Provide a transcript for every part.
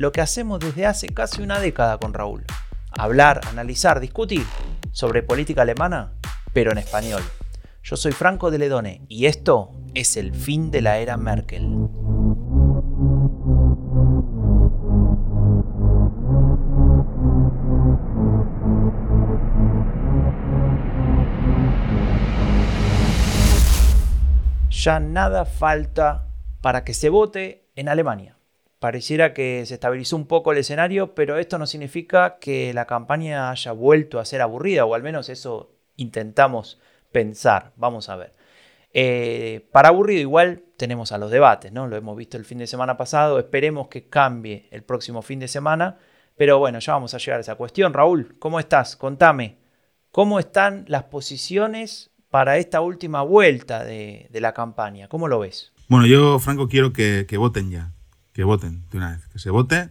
lo que hacemos desde hace casi una década con Raúl. Hablar, analizar, discutir sobre política alemana pero en español. Yo soy Franco de Ledone y esto es el fin de la era Merkel. Ya nada falta para que se vote en Alemania. Pareciera que se estabilizó un poco el escenario, pero esto no significa que la campaña haya vuelto a ser aburrida, o al menos eso intentamos pensar. Vamos a ver. Eh, para aburrido igual tenemos a los debates, ¿no? Lo hemos visto el fin de semana pasado, esperemos que cambie el próximo fin de semana, pero bueno, ya vamos a llegar a esa cuestión. Raúl, ¿cómo estás? Contame, ¿cómo están las posiciones para esta última vuelta de, la campaña? ¿Cómo lo ves? Bueno, yo, Franco, quiero que, voten ya, que voten de una vez, que se vote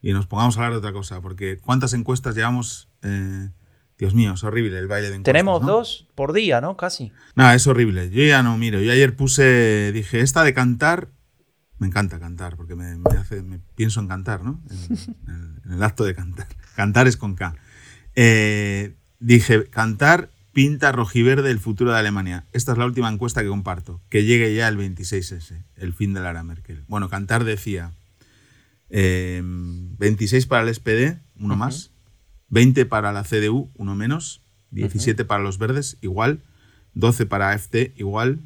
y nos pongamos a hablar de otra cosa, porque ¿cuántas encuestas llevamos? Eh, Dios mío, es horrible el baile de encuestas, Tenemos dos por día, ¿no? Casi. Nada, es horrible. Yo ya no miro. Yo ayer puse, dije, esta de cantar, me encanta cantar, porque me, hace, me pienso en cantar, ¿no? En, el acto de cantar. Cantar es con K. Eh, dije, cantar pinta rojiverde el futuro de Alemania. Esta es la última encuesta que comparto. Que llegue ya el 26S, el fin de la era Merkel. Bueno, cantar decía 26 eh, para el SPD, uno más. 20 para la CDU, uno menos, 17 para los verdes, igual, 12 para AFT, igual.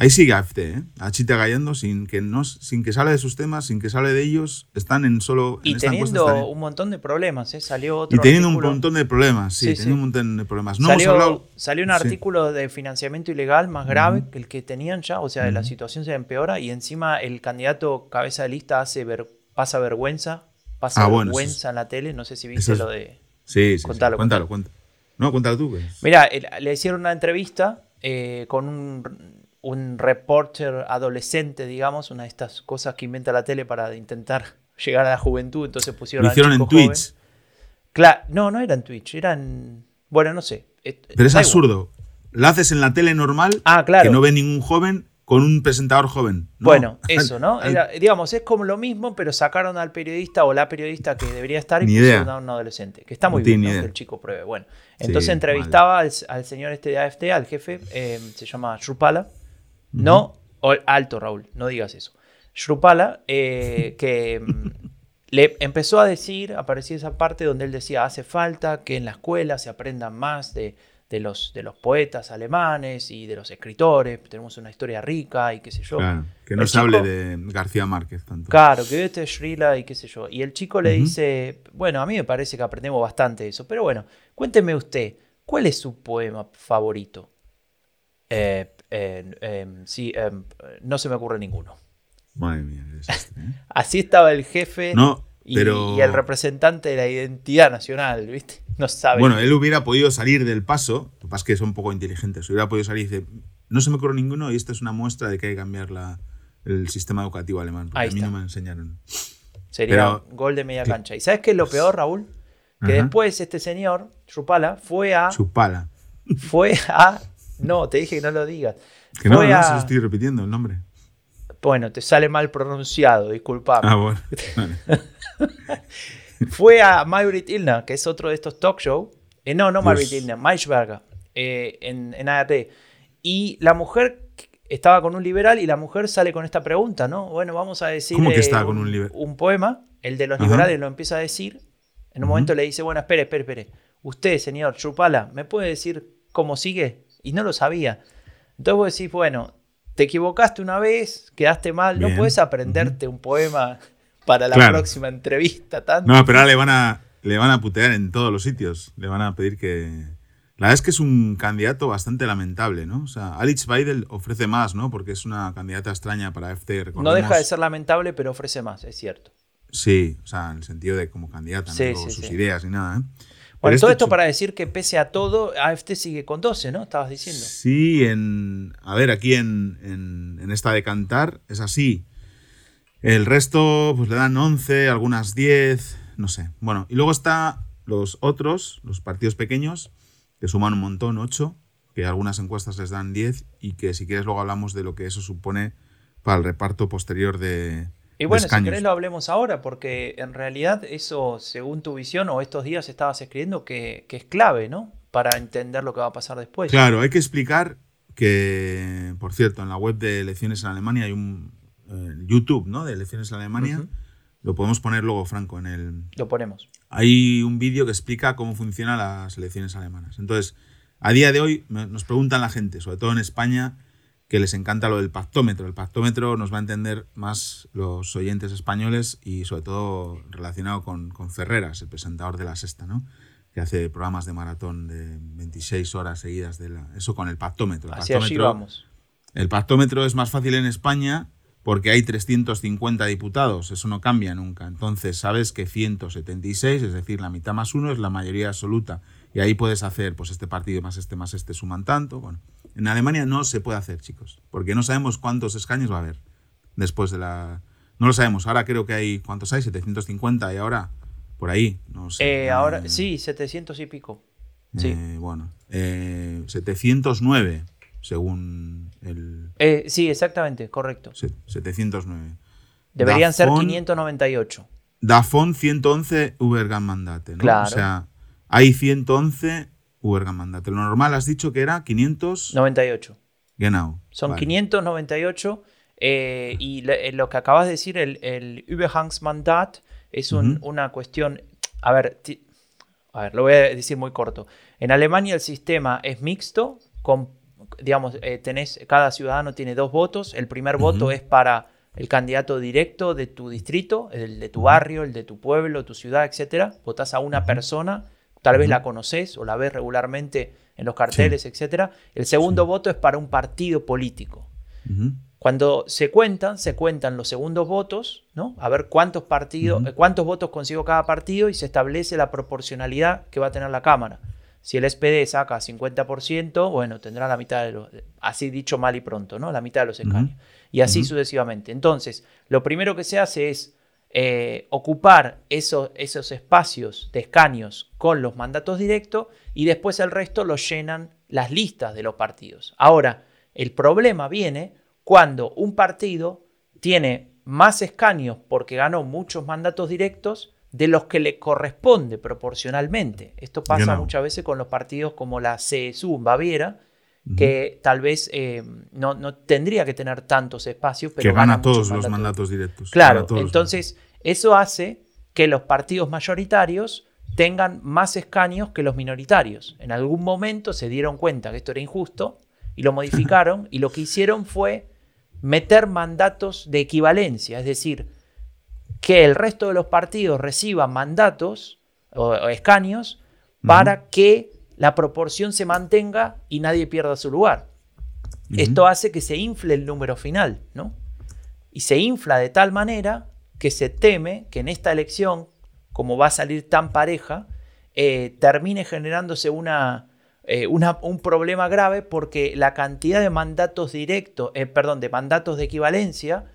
Ahí sigue AFT, ¿eh? Achita Gallando, sin que, no, sin que sale de sus temas, sin que sale de ellos, están en solo... Y teniendo un montón de problemas, ¿eh? Salió otro Y teniendo un montón de problemas, sí, teniendo un montón de problemas. No salió, salió un artículo de financiamiento ilegal más grave que el que tenían ya, o sea, la situación se empeora y encima el candidato cabeza de lista hace pasa vergüenza pasa ah, vergüenza en la tele. No sé si viste lo de. Sí, sí. Cuéntalo, cuéntalo. cuéntalo. No, cuéntalo tú. Pues. Mira, le hicieron una entrevista eh, con un, un reporter adolescente, digamos, una de estas cosas que inventa la tele para intentar llegar a la juventud. Entonces pusieron. Lo hicieron en Twitch. Claro, no, no era en Twitch, eran. Bueno, no sé. Pero es absurdo. La haces en la tele normal, ah, claro. que no ve ningún joven, con un presentador joven. Bueno, eso, ¿no? digamos, es como lo mismo, pero sacaron al periodista o la periodista que debería estar y pusieron a un adolescente. Que está muy bien que el chico pruebe. Bueno, entonces entrevistaba al, señor este de AFT, al jefe, eh, se llama No, alto Raúl, no digas eso. Shrupala, eh, que mm, le empezó a decir, aparecía esa parte donde él decía, hace falta que en la escuela se aprendan más de de los, de los poetas alemanes y de los escritores, tenemos una historia rica y qué sé yo. que no se hable de García Márquez tanto. Claro, que este Shrila y qué sé yo. Y el chico le dice, bueno, a mí me parece que aprendemos bastante de eso, pero bueno, cuénteme usted, ¿cuál es su poema favorito? Eh, em, sí, em, no se me ocurre ninguno. Madre mía, ¿eh? Así estaba el jefe no, y, el representante de la identidad nacional, ¿viste? No sabe. Bueno, él hubiera podido salir del paso, lo que pasa es que son un poco inteligentes, hubiera podido salir y dice, no se me ocurre ninguno y esta es una muestra de que hay que cambiar la, el sistema educativo alemán, porque a mí no me enseñaron. Sería gol de media cancha. ¿Y sabes qué es lo peor, Raúl? Que después este señor, Chupala, fue a... Chupala. Fue a... No, te dije que no lo digas. Que no, no, se lo estoy repitiendo el nombre. Bueno, te sale mal pronunciado, disculpame. Ah, bueno. Fue a Maybrit Ilna, que es otro de estos talk shows. Eh, no, no Maybrit Ilna, Maischberger, eh, en, en ARD. Y la mujer estaba con un liberal y la mujer sale con esta pregunta, ¿no? Bueno, vamos a decir ¿Cómo que está con un, liberal? un poema, el de los liberales lo empieza a decir. En un momento le dice, bueno, espere, espere, espere. Usted, señor Chupala, ¿me puede decir cómo sigue? Y no lo sabía. Entonces vos decís, bueno, te equivocaste una vez, quedaste mal, no puedes aprenderte un poema para la próxima entrevista. Tanto. No, pero ahora le van, a, le van a putear en todos los sitios. Le van a pedir que. La verdad es que es un candidato bastante lamentable, ¿no? O sea, Alex Weidel ofrece más, ¿no? Porque es una candidata extraña para FT. No deja de ser lamentable, pero ofrece más, es cierto. Sí, o sea, en el sentido de como candidata, Sí, no sí, sus sí. ideas ni nada. ¿eh? Bueno, todo esto para decir que pese a todo, AFT sigue con 12, ¿no? Estabas diciendo. Sí, en, a ver, aquí en, en- en esta de cantar es así. El resto pues le dan 11, algunas 10, no sé. Bueno, y luego está los otros, los partidos pequeños, que suman un montón, 8, que algunas encuestas les dan 10 y que si quieres luego hablamos de lo que eso supone para el reparto posterior de, Y bueno, si querés lo hablemos ahora, porque en realidad eso, según tu visión o estos días estabas escribiendo, que, que es clave, ¿no? Para entender lo que va a pasar después. Claro, hay que explicar que, por cierto, en la web de elecciones en Alemania hay un eh, YouTube, ¿no? De elecciones en Alemania. Lo podemos poner luego, Franco, en el. Lo ponemos. Hay un vídeo que explica cómo funcionan las elecciones alemanas. Entonces, a día de hoy nos preguntan la gente, sobre todo en España, que les encanta lo del pactómetro. El pactómetro nos va a entender más los oyentes españoles y sobre todo relacionado con, con Ferreras, el presentador de la sexta, ¿no? Que hace programas de maratón de 26 horas seguidas de la, eso con el pactómetro. El pactómetro- vamos. el pactómetro es más fácil en España porque hay 350 diputados, eso no cambia nunca. Entonces sabes que 176, es decir, la mitad más uno es la mayoría absoluta. Y ahí puedes hacer, pues este partido más este más este suman tanto. Bueno, en Alemania no se puede hacer, chicos, porque no sabemos cuántos escaños va a haber después de la... No lo sabemos, ahora creo que hay, ¿cuántos hay? 750 y ahora por ahí, no sé. Eh, ahora, Eh, sí, 700 y pico. Sí. eh, bueno, eh, 709 según el... Sí, exactamente, correcto. Se- 709. Deberían ser Dafón- 598. Davon 111 Ubergan Mandate, ¿no? Claro. O sea, hay 111 Ubergan Mandate. Lo normal has dicho que era 500 98. Genau. Son Vale. 598 eh, y le- eh, lo que acabas de decir, el, el Überhangsmandat, es un- una cuestión, a ver, ti- a ver, lo voy a decir muy corto. En Alemania el sistema es mixto, con, digamos, eh, tenés, cada ciudadano tiene dos votos, el primer voto es para el candidato directo de tu distrito, el de tu barrio, el de tu pueblo, tu ciudad, etcétera. Votás a una persona, tal vez la conoces o la ves regularmente en los carteles, etcétera. El segundo voto es para un partido político. Cuando se cuentan, se cuentan los segundos votos, ¿no? A ver cuántos partidos, eh, cuántos votos consiguió cada partido y se establece la proporcionalidad que va a tener la Cámara. Si el SPD saca 50%, bueno, tendrá la mitad de los, así dicho mal y pronto, ¿no? La mitad de los escaños. Y así sucesivamente. Entonces, lo primero que se hace es eh, ocupar esos, esos espacios de escaños con los mandatos directos y después el resto lo llenan las listas de los partidos. Ahora, el problema viene cuando un partido tiene más escaños porque ganó muchos mandatos directos de los que le corresponde proporcionalmente. Esto pasa muchas veces con los partidos como la CSU en Baviera, que tal vez eh, no, no tendría que tener tantos espacios, pero que gana muchos todos los mandatos directos. Claro, entonces eso hace que los partidos mayoritarios tengan más escaños que los minoritarios. En algún momento se dieron cuenta que esto era injusto y lo modificaron y lo que hicieron fue meter mandatos de equivalencia, es decir, que el resto de los partidos reciban mandatos o, o escaños para que la proporción se mantenga y nadie pierda su lugar. Esto hace que se infle el número final, ¿no? Y se infla de tal manera que se teme que en esta elección, como va a salir tan pareja, eh, termine generándose una, eh, una- un problema grave porque la cantidad de mandatos directos, eh, perdón, de mandatos de equivalencia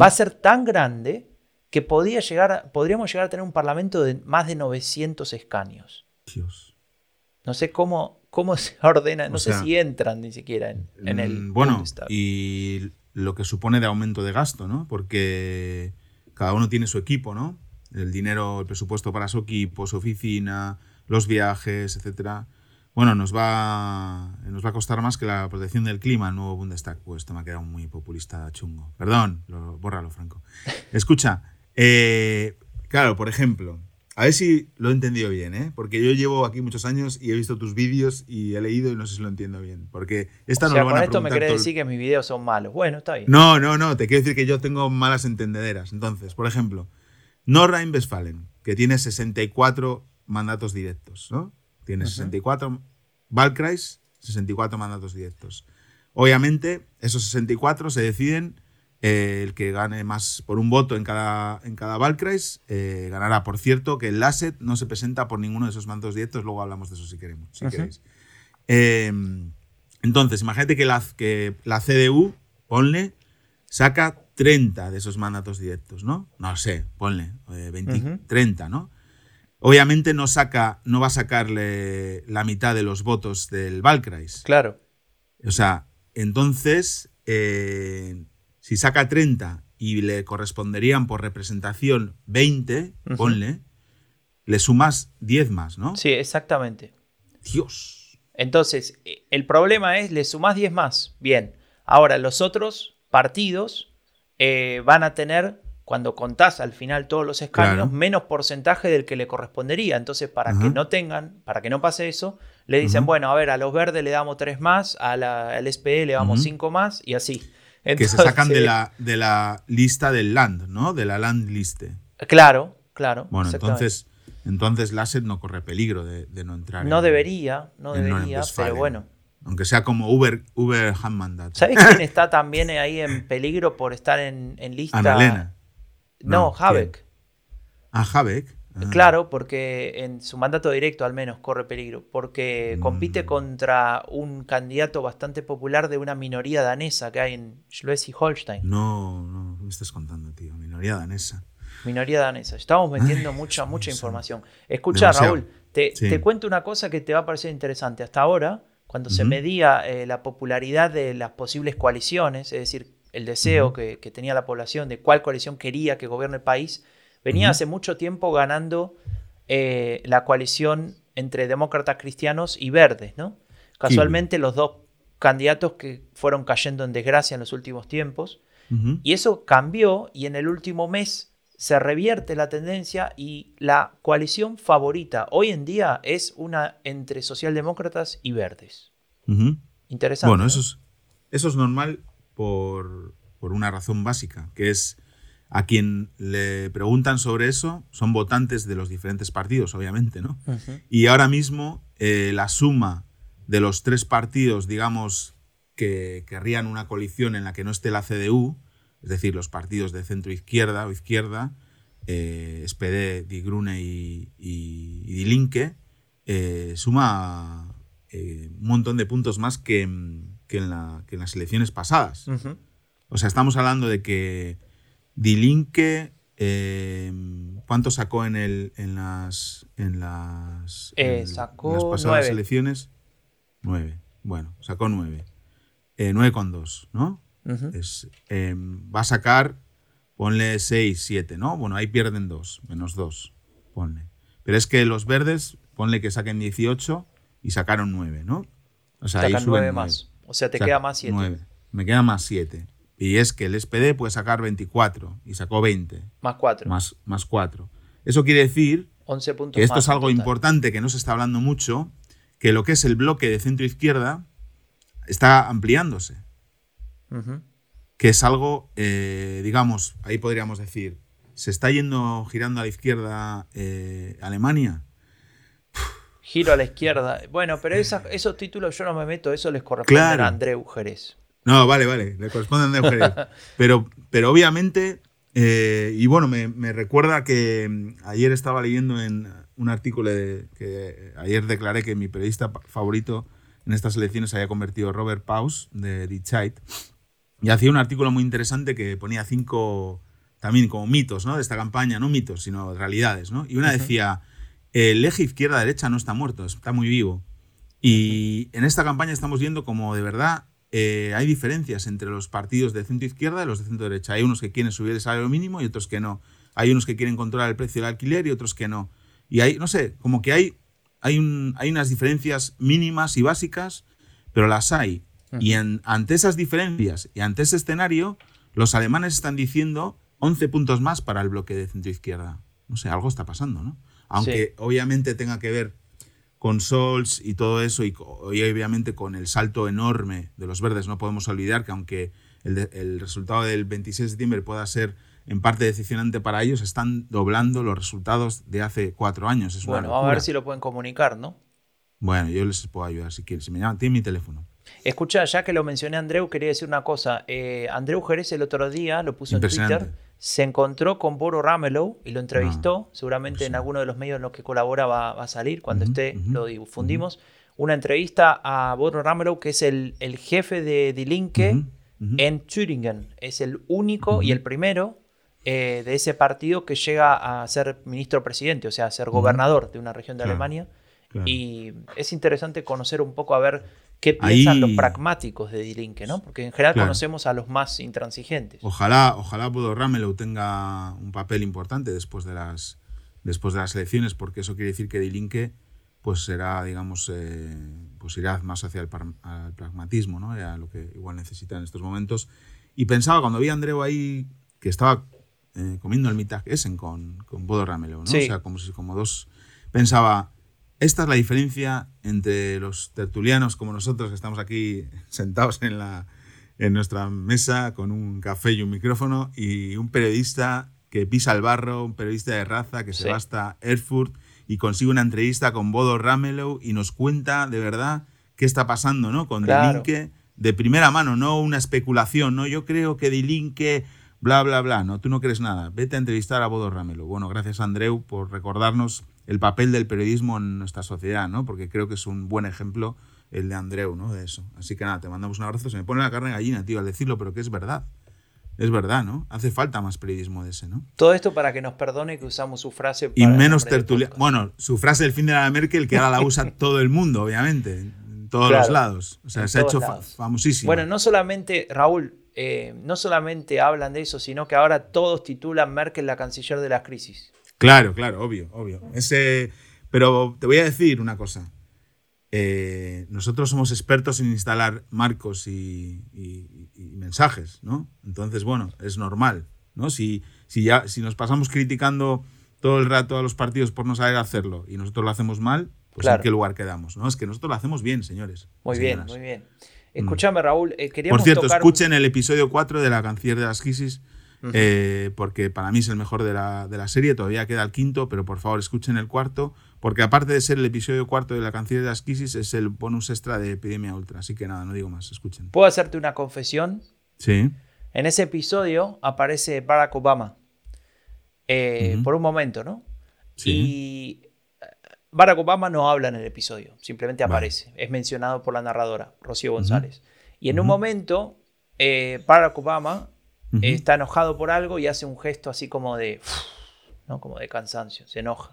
va a ser tan grande que podría llegar podríamos llegar a tener un parlamento de más de 900 escaños. Dios. No sé cómo, cómo se ordena, no O sé sea, si entran ni siquiera en, en el Mm, Bueno, Bundestag. y lo que supone de aumento de gasto, ¿no? Porque cada uno tiene su equipo, ¿no? El dinero, el presupuesto para su equipo, su oficina, los viajes, etcétera. Bueno, nos va, nos va a costar más que la protección del clima el nuevo Bundestag. Pues esto me ha quedado muy populista chungo. Perdón, lo, bórralo, Franco. Escucha, eh, claro, por ejemplo, a ver si lo he entendido bien, ¿eh? Porque yo llevo aquí muchos años y he visto tus vídeos y he leído y no sé si lo entiendo bien. Porque esta o no sea, lo van con a esto me preguntar querés todo el- decir que mis videos son malos. Bueno, está bien. No, no, no, te quiero decir que yo tengo malas entendederas. Entonces, por ejemplo, Nordrhein-Westfalen, que tiene 64 mandatos directos, ¿no? Tiene 64, Wahlkreis, 64 mandatos directos. Obviamente, esos 64 se deciden eh, el que gane más por un voto en cada, en cada Valkreis eh, ganará. Por cierto, que el LASET no se presenta por ninguno de esos mandos directos, luego hablamos de eso si queremos, si queréis. Em, entonces, imagínate que la, que la CDU, ponle, saca 30 de esos mandatos directos, ¿no? No sé, ponle, 20, 30, ¿no? Obviamente no, saca, no va a sacarle la mitad de los votos del Valkreis. Claro. O sea, entonces, eh, si saca 30 y le corresponderían por representación 20, ponle, le sumas 10 más, ¿no? Sí, exactamente. Dios. Entonces, e, el problema es, le sumas 10 más. Bien. Ahora, los otros partidos eh, van a tener, cuando contás al final todos los escaños, menos porcentaje del que le correspondería. Entonces, para que no tengan, para que no pase eso, le dicen, bueno, a ver, a los verdes le damos 3 más, a la, al SPD le damos 5 más y así que se sacan de la, de la lista del land, ¿no? De la land liste. Claro, claro. Bueno, entonces, entonces Lasset no corre peligro de, no entrar. No debería, no debería, pero bueno. Aunque sea como Uber, Uber Mandat. ¿Sabes quién está también ahí en peligro por estar en, en lista? Annalena. No, no Habeck. Ah, Habeck. Ah. Claro, porque en su mandato directo al menos corre peligro, porque compite mm. contra un candidato bastante popular de una minoría danesa que hay en Schleswig-Holstein. No, no, me estás contando, tío? Minoría danesa. Minoría danesa. Estamos metiendo mucha, mucha información. Escucha, Raúl, te, cuento una cosa que te va a parecer interesante. Hasta ahora, cuando se medía eh, la popularidad de las posibles coaliciones, es decir, el deseo que, que tenía la población de cuál coalición quería que gobierne el país, Venía hace mucho tiempo ganando eh, la coalición entre demócratas cristianos y verdes, ¿no? Casualmente los dos candidatos que fueron cayendo en desgracia en los últimos tiempos. Y eso cambió y en el último mes se revierte la tendencia y la coalición favorita hoy en día es una entre socialdemócratas y verdes. Interesante. Bueno, eso, es, eso es normal por, por una razón básica, que es a quien le preguntan sobre eso son votantes de los diferentes partidos, obviamente, ¿no? Y ahora mismo eh, la suma de los tres partidos, digamos, que querrían una coalición en la que no esté la CDU, es decir, los partidos de centro izquierda o izquierda, eh, SPD, Die Grüne y, y, Die Linke, eh, suma eh, un montón de puntos más que, en, las elecciones pasadas. O sea, estamos hablando de que Dilinque, eh, ¿cuánto sacó en, el, en las, en las, eh, sacó las pasadas elecciones? Nueve. Bueno, sacó nueve. Eh, nueve con dos, ¿no? es, em, va a sacar, ponle seis, siete, ¿no? Bueno, ahí pierden dos, menos dos, ponle. Pero es que los verdes, ponle que saquen 18 y sacaron nueve, ¿no? O sea, Sacan ahí nueve más. O sea, te queda más siete. Me queda más siete. Y es que el SPD puede sacar 24 y sacó 20. Más 4. Más, más 4. Eso quiere decir 11 puntos que esto es algo importante que no se está hablando mucho, que lo que es el bloque de centro-izquierda está ampliándose. Que es algo, eh, digamos, ahí podríamos decir, ¿se está yendo girando a la izquierda eh, Alemania? Giro a la izquierda. Bueno, pero esos títulos yo no me meto, eso les corresponde a André Ujerez. No, vale, vale, le corresponden de mujeres. pero, pero obviamente, eh, y bueno, me, recuerda que mm, ayer estaba leyendo en un artículo de, que ayer declaré que mi periodista favorito en estas elecciones se había convertido Robert Paus de Die y hacía un artículo muy interesante que ponía cinco también como mitos ¿no? de esta campaña, no mitos, sino realidades. ¿no? Y una decía, el eje izquierda-derecha no está muerto, está muy vivo. Y en esta campaña estamos viendo como de verdad eh, hay diferencias entre los partidos de centro izquierda y los de centro derecha. Hay unos que quieren subir el salario mínimo y otros que no. Hay unos que quieren controlar el precio del alquiler y otros que no. Y hay, no sé, como que hay, hay, un, hay unas diferencias mínimas y básicas, pero las hay. Y ante esas diferencias y ante ese escenario, los alemanes están diciendo 11 puntos más para el bloque de centro izquierda. No sé, algo está pasando, ¿no? Aunque obviamente tenga que ver con Sols y todo eso, y, obviamente con el salto enorme de los verdes, no podemos olvidar que aunque el, resultado del 26 de septiembre pueda ser en parte decepcionante para ellos, están doblando los resultados de hace cuatro años. bueno, vamos a ver si lo pueden comunicar, ¿no? Bueno, yo les puedo ayudar si quieren. Si me llaman, tiene mi teléfono. Escucha, ya que lo mencioné Andreu, quería decir una cosa. Eh, Andreu Jerez el otro día lo puso en Twitter. Se encontró con Boro Ramelow y lo entrevistó. Ah, Seguramente en alguno de los medios en los que colabora va, a salir. Cuando esté, lo difundimos. Una entrevista a Boro Ramelow, que es el, jefe de Die en Thüringen. Es el único y el primero eh, de ese partido que llega a ser ministro presidente, o sea, a ser gobernador de una región de Alemania. Y es interesante conocer un poco a ver qué piensan los pragmáticos de Die ¿no? Porque en general conocemos a los más intransigentes. Ojalá, ojalá Bodo Ramelow tenga un papel importante después de las después de las elecciones, porque eso quiere decir que Die pues será, digamos, eh, pues irá más hacia el, pragmatismo, ¿no? A lo que igual necesita en estos momentos. Y pensaba, cuando vi a Andreu ahí, que estaba eh, comiendo el Mittag Essen con, con Bodo Ramelow, ¿no? O sea, como, si, como dos... Pensaba, esta es la diferencia entre los tertulianos como nosotros que estamos aquí sentados en, la, en nuestra mesa con un café y un micrófono y un periodista que pisa el barro, un periodista de raza que se va hasta Erfurt y consigue una entrevista con Bodo Ramelow y nos cuenta de verdad qué está pasando ¿no? con claro. de primera mano, no una especulación. ¿no? Yo creo que Dilinque bla, bla, bla. No, tú no crees nada. Vete a entrevistar a Bodo Ramelow. Bueno, gracias Andreu por recordarnos el papel del periodismo en nuestra sociedad, ¿no? Porque creo que es un buen ejemplo el de Andreu, ¿no? De eso. Así que nada, te mandamos un abrazo. Se me pone la carne gallina, tío, al decirlo, pero que es verdad. Es verdad, ¿no? Hace falta más periodismo de ese, ¿no? Todo esto para que nos perdone que usamos su frase. y menos tertulia. Bueno, su frase del fin de la Merkel, que ahora la usa todo el mundo, obviamente, en todos los lados. O sea, se ha hecho famosísimo. Bueno, no solamente, Raúl, eh, no solamente hablan de eso, sino que ahora todos titulan Merkel la canciller de la crisis. Claro, claro, obvio, obvio. Ese, pero te voy a decir una cosa. Eh, nosotros somos expertos en instalar marcos y, mensajes, ¿no? Entonces, bueno, es normal, ¿no? Si, si, ya, si nos pasamos criticando todo el rato a los partidos por no saber hacerlo y nosotros lo hacemos mal, pues ¿en qué lugar quedamos? ¿no? Es que nosotros lo hacemos bien, señores. Muy bien, muy bien. Escúchame, Raúl, eh, Por cierto, escuchen el episodio 4 de La Canciller de las Crisis eh, porque para mí es el mejor de la, de la, serie, todavía queda el quinto, pero por favor escuchen el cuarto, porque aparte de ser el episodio cuarto de la canción de las crisis, es el bonus extra de Epidemia Ultra, así que nada, no digo más, escuchen. ¿Puedo hacerte una confesión? Sí. En ese episodio aparece Barack Obama, eh, por un momento, ¿no? Sí. Y eh, Barack Obama no habla en el episodio, simplemente aparece, es mencionado por la narradora, Rocío González. Y en un momento, Barack Obama está enojado por algo y hace un gesto así como de, ¿no? como de cansancio, se enoja.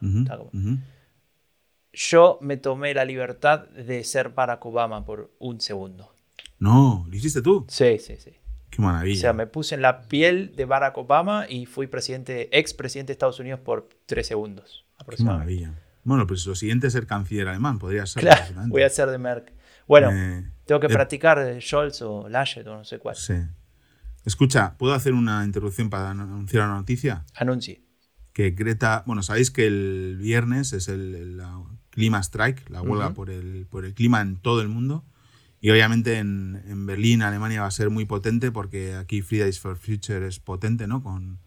Yo me tomé la libertad de ser Barack Obama por un segundo. No, ¿lo hiciste tú? Sí, sí, sí. Qué maravilla. O sea, me puse en la piel de Barack Obama y fui presidente, ex presidente de Estados Unidos por tres segundos. Qué maravilla. Bueno, pues lo siguiente es ser canciller alemán, podría ser. Claro, voy a ser de Merck. Bueno, eh, tengo que eh, practicar Scholz o Laschet o no sé cuál. Sí. Escucha, ¿puedo hacer una interrupción para anunciar una noticia? Anuncie. Que Greta, bueno, sabéis que el viernes es el, Clima Strike, la huelga por, el, por el clima en todo el mundo. Y obviamente en, Berlín, Alemania, va a ser muy potente porque aquí Fridays for Future es potente, ¿no? Con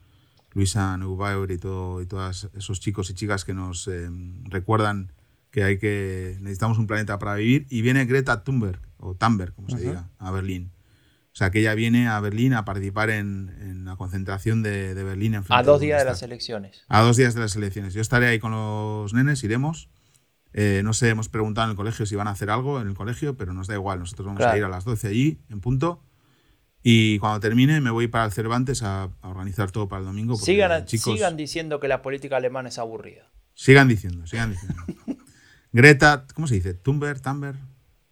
Luisa Neubauer y, todo, y todos esos chicos y chicas que nos eh, recuerdan que hay que necesitamos un planeta para vivir. Y viene Greta Thunberg, o Thunberg, como se diga, a Berlín. O sea, que ella viene a Berlín a participar en, la concentración de, Berlín. En a dos días de las elecciones. A dos días de las elecciones. Yo estaré ahí con los nenes, iremos. Eh, no sé, hemos preguntado en el colegio si van a hacer algo en el colegio, pero nos da igual. Nosotros vamos a ir a las 12 allí, en punto. Y cuando termine me voy para el Cervantes a, organizar todo para el domingo. Sigan, sigan diciendo que la política alemana es aburrida. Sigan diciendo, sigan diciendo. Greta, ¿cómo se dice? Tumber, Tumber.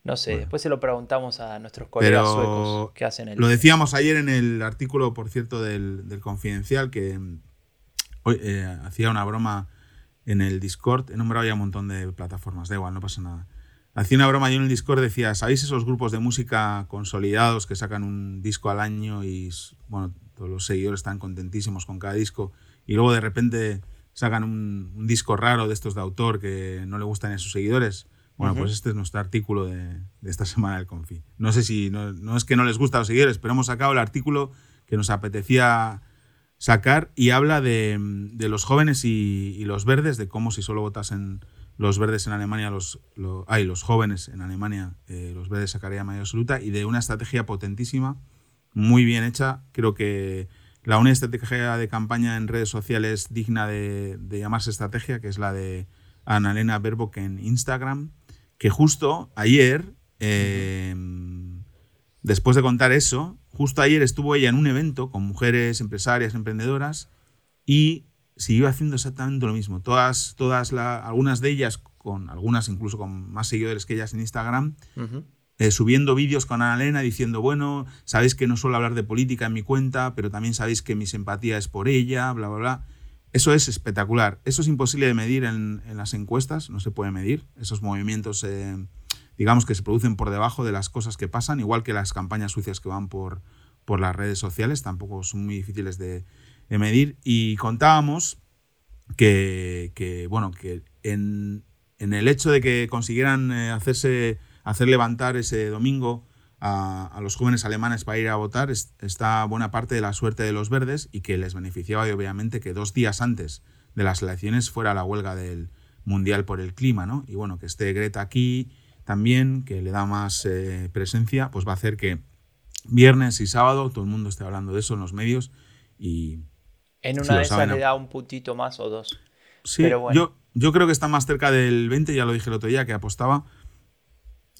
No sé, después se lo preguntamos a nuestros colegas suecos que hacen el. Lo decíamos ayer en el artículo, por cierto, del, Confidencial, que hoy, eh, hacía una broma en el Discord. He nombrado ya un montón de plataformas, da igual, no pasa nada. Hacía una broma yo en el Discord, decía: ¿Sabéis esos grupos de música consolidados que sacan un disco al año y, bueno, todos los seguidores están contentísimos con cada disco y luego de repente sacan un, un disco raro de estos de autor que no le gustan a sus seguidores? Bueno, pues este es nuestro artículo de, esta semana del Confi. No sé si, no, es que no les gusta a los seguidores, pero hemos sacado el artículo que nos apetecía sacar y habla de, los jóvenes y, los verdes, de cómo si solo votasen los verdes en Alemania, los, hay los jóvenes en Alemania, eh, los verdes sacarían mayoría absoluta, y de una estrategia potentísima, muy bien hecha. Creo que la única estrategia de campaña en redes sociales digna de, llamarse estrategia, que es la de Annalena Baerbock en Instagram, que justo ayer, eh, después de contar eso, justo ayer estuvo ella en un evento con mujeres empresarias, emprendedoras, y siguió haciendo exactamente lo mismo. Todas, todas algunas de ellas, con algunas incluso con más seguidores que ellas en Instagram, eh, subiendo vídeos con Ana Elena diciendo, bueno, sabéis que no suelo hablar de política en mi cuenta, pero también sabéis que mi simpatía es por ella, bla, bla, bla. Eso es espectacular. Eso es imposible de medir en, las encuestas, no se puede medir. Esos movimientos, eh, digamos que se producen por debajo de las cosas que pasan, igual que las campañas sucias que van por, por las redes sociales, tampoco son muy difíciles de, de medir y contábamos que, bueno, que en, el hecho de que consiguieran eh, hacerse, hacer levantar ese domingo a, los jóvenes alemanes para ir a votar está buena parte de la suerte de los verdes y que les beneficiaba obviamente que dos días antes de las elecciones fuera la huelga del Mundial por el Clima, ¿no? Y bueno, que esté Greta aquí también, que le da más eh, presencia, pues va a hacer que viernes y sábado todo el mundo esté hablando de eso en los medios y, en una de esas le da un puntito más o dos. Sí, yo, yo creo que está más cerca del 20, ya lo dije el otro día, que apostaba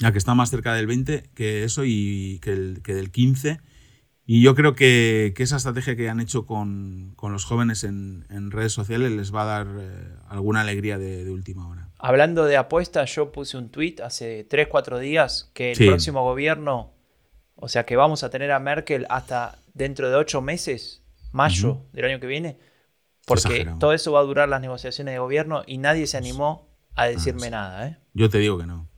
a que está más cerca del 20 que eso y que, el, que del 15. Y yo creo que, esa estrategia que han hecho con, los jóvenes en, redes sociales les va a dar eh, alguna alegría de, última hora. Hablando de apuestas, yo puse un tweet hace 3-4 días que el próximo gobierno, o sea que vamos a tener a Merkel hasta dentro de 8 meses mayo del año que viene, porque todo eso va a durar las negociaciones de gobierno y nadie se animó a decirme nada. ¿eh? Yo te digo que no.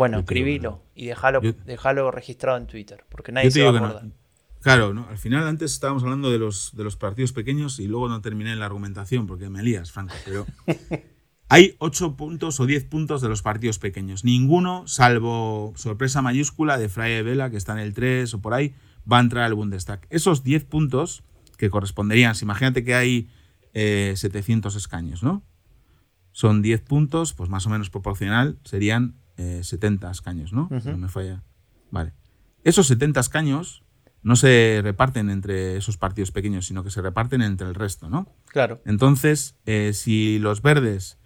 Bueno, escribilo y déjalo, registrado en Twitter, porque nadie se va a acordar. Claro, ¿no? al final antes estábamos hablando de los, de los partidos pequeños y luego no terminé la argumentación porque me lías, Franco, pero hay 8 puntos o 10 puntos de los partidos pequeños. Ninguno, salvo sorpresa mayúscula de Freie Vela, que está en el 3 o por ahí, va a entrar al Bundestag. Esos 10 puntos que corresponderían, si imagínate que hay 700 eh, escaños, ¿no? Son 10 puntos, pues más o menos proporcional, serían 70 eh, escaños, ¿no? No me falla. Vale. Esos 70 escaños no se reparten entre esos partidos pequeños, sino que se reparten entre el resto, ¿no? Claro. Entonces, eh, si los verdes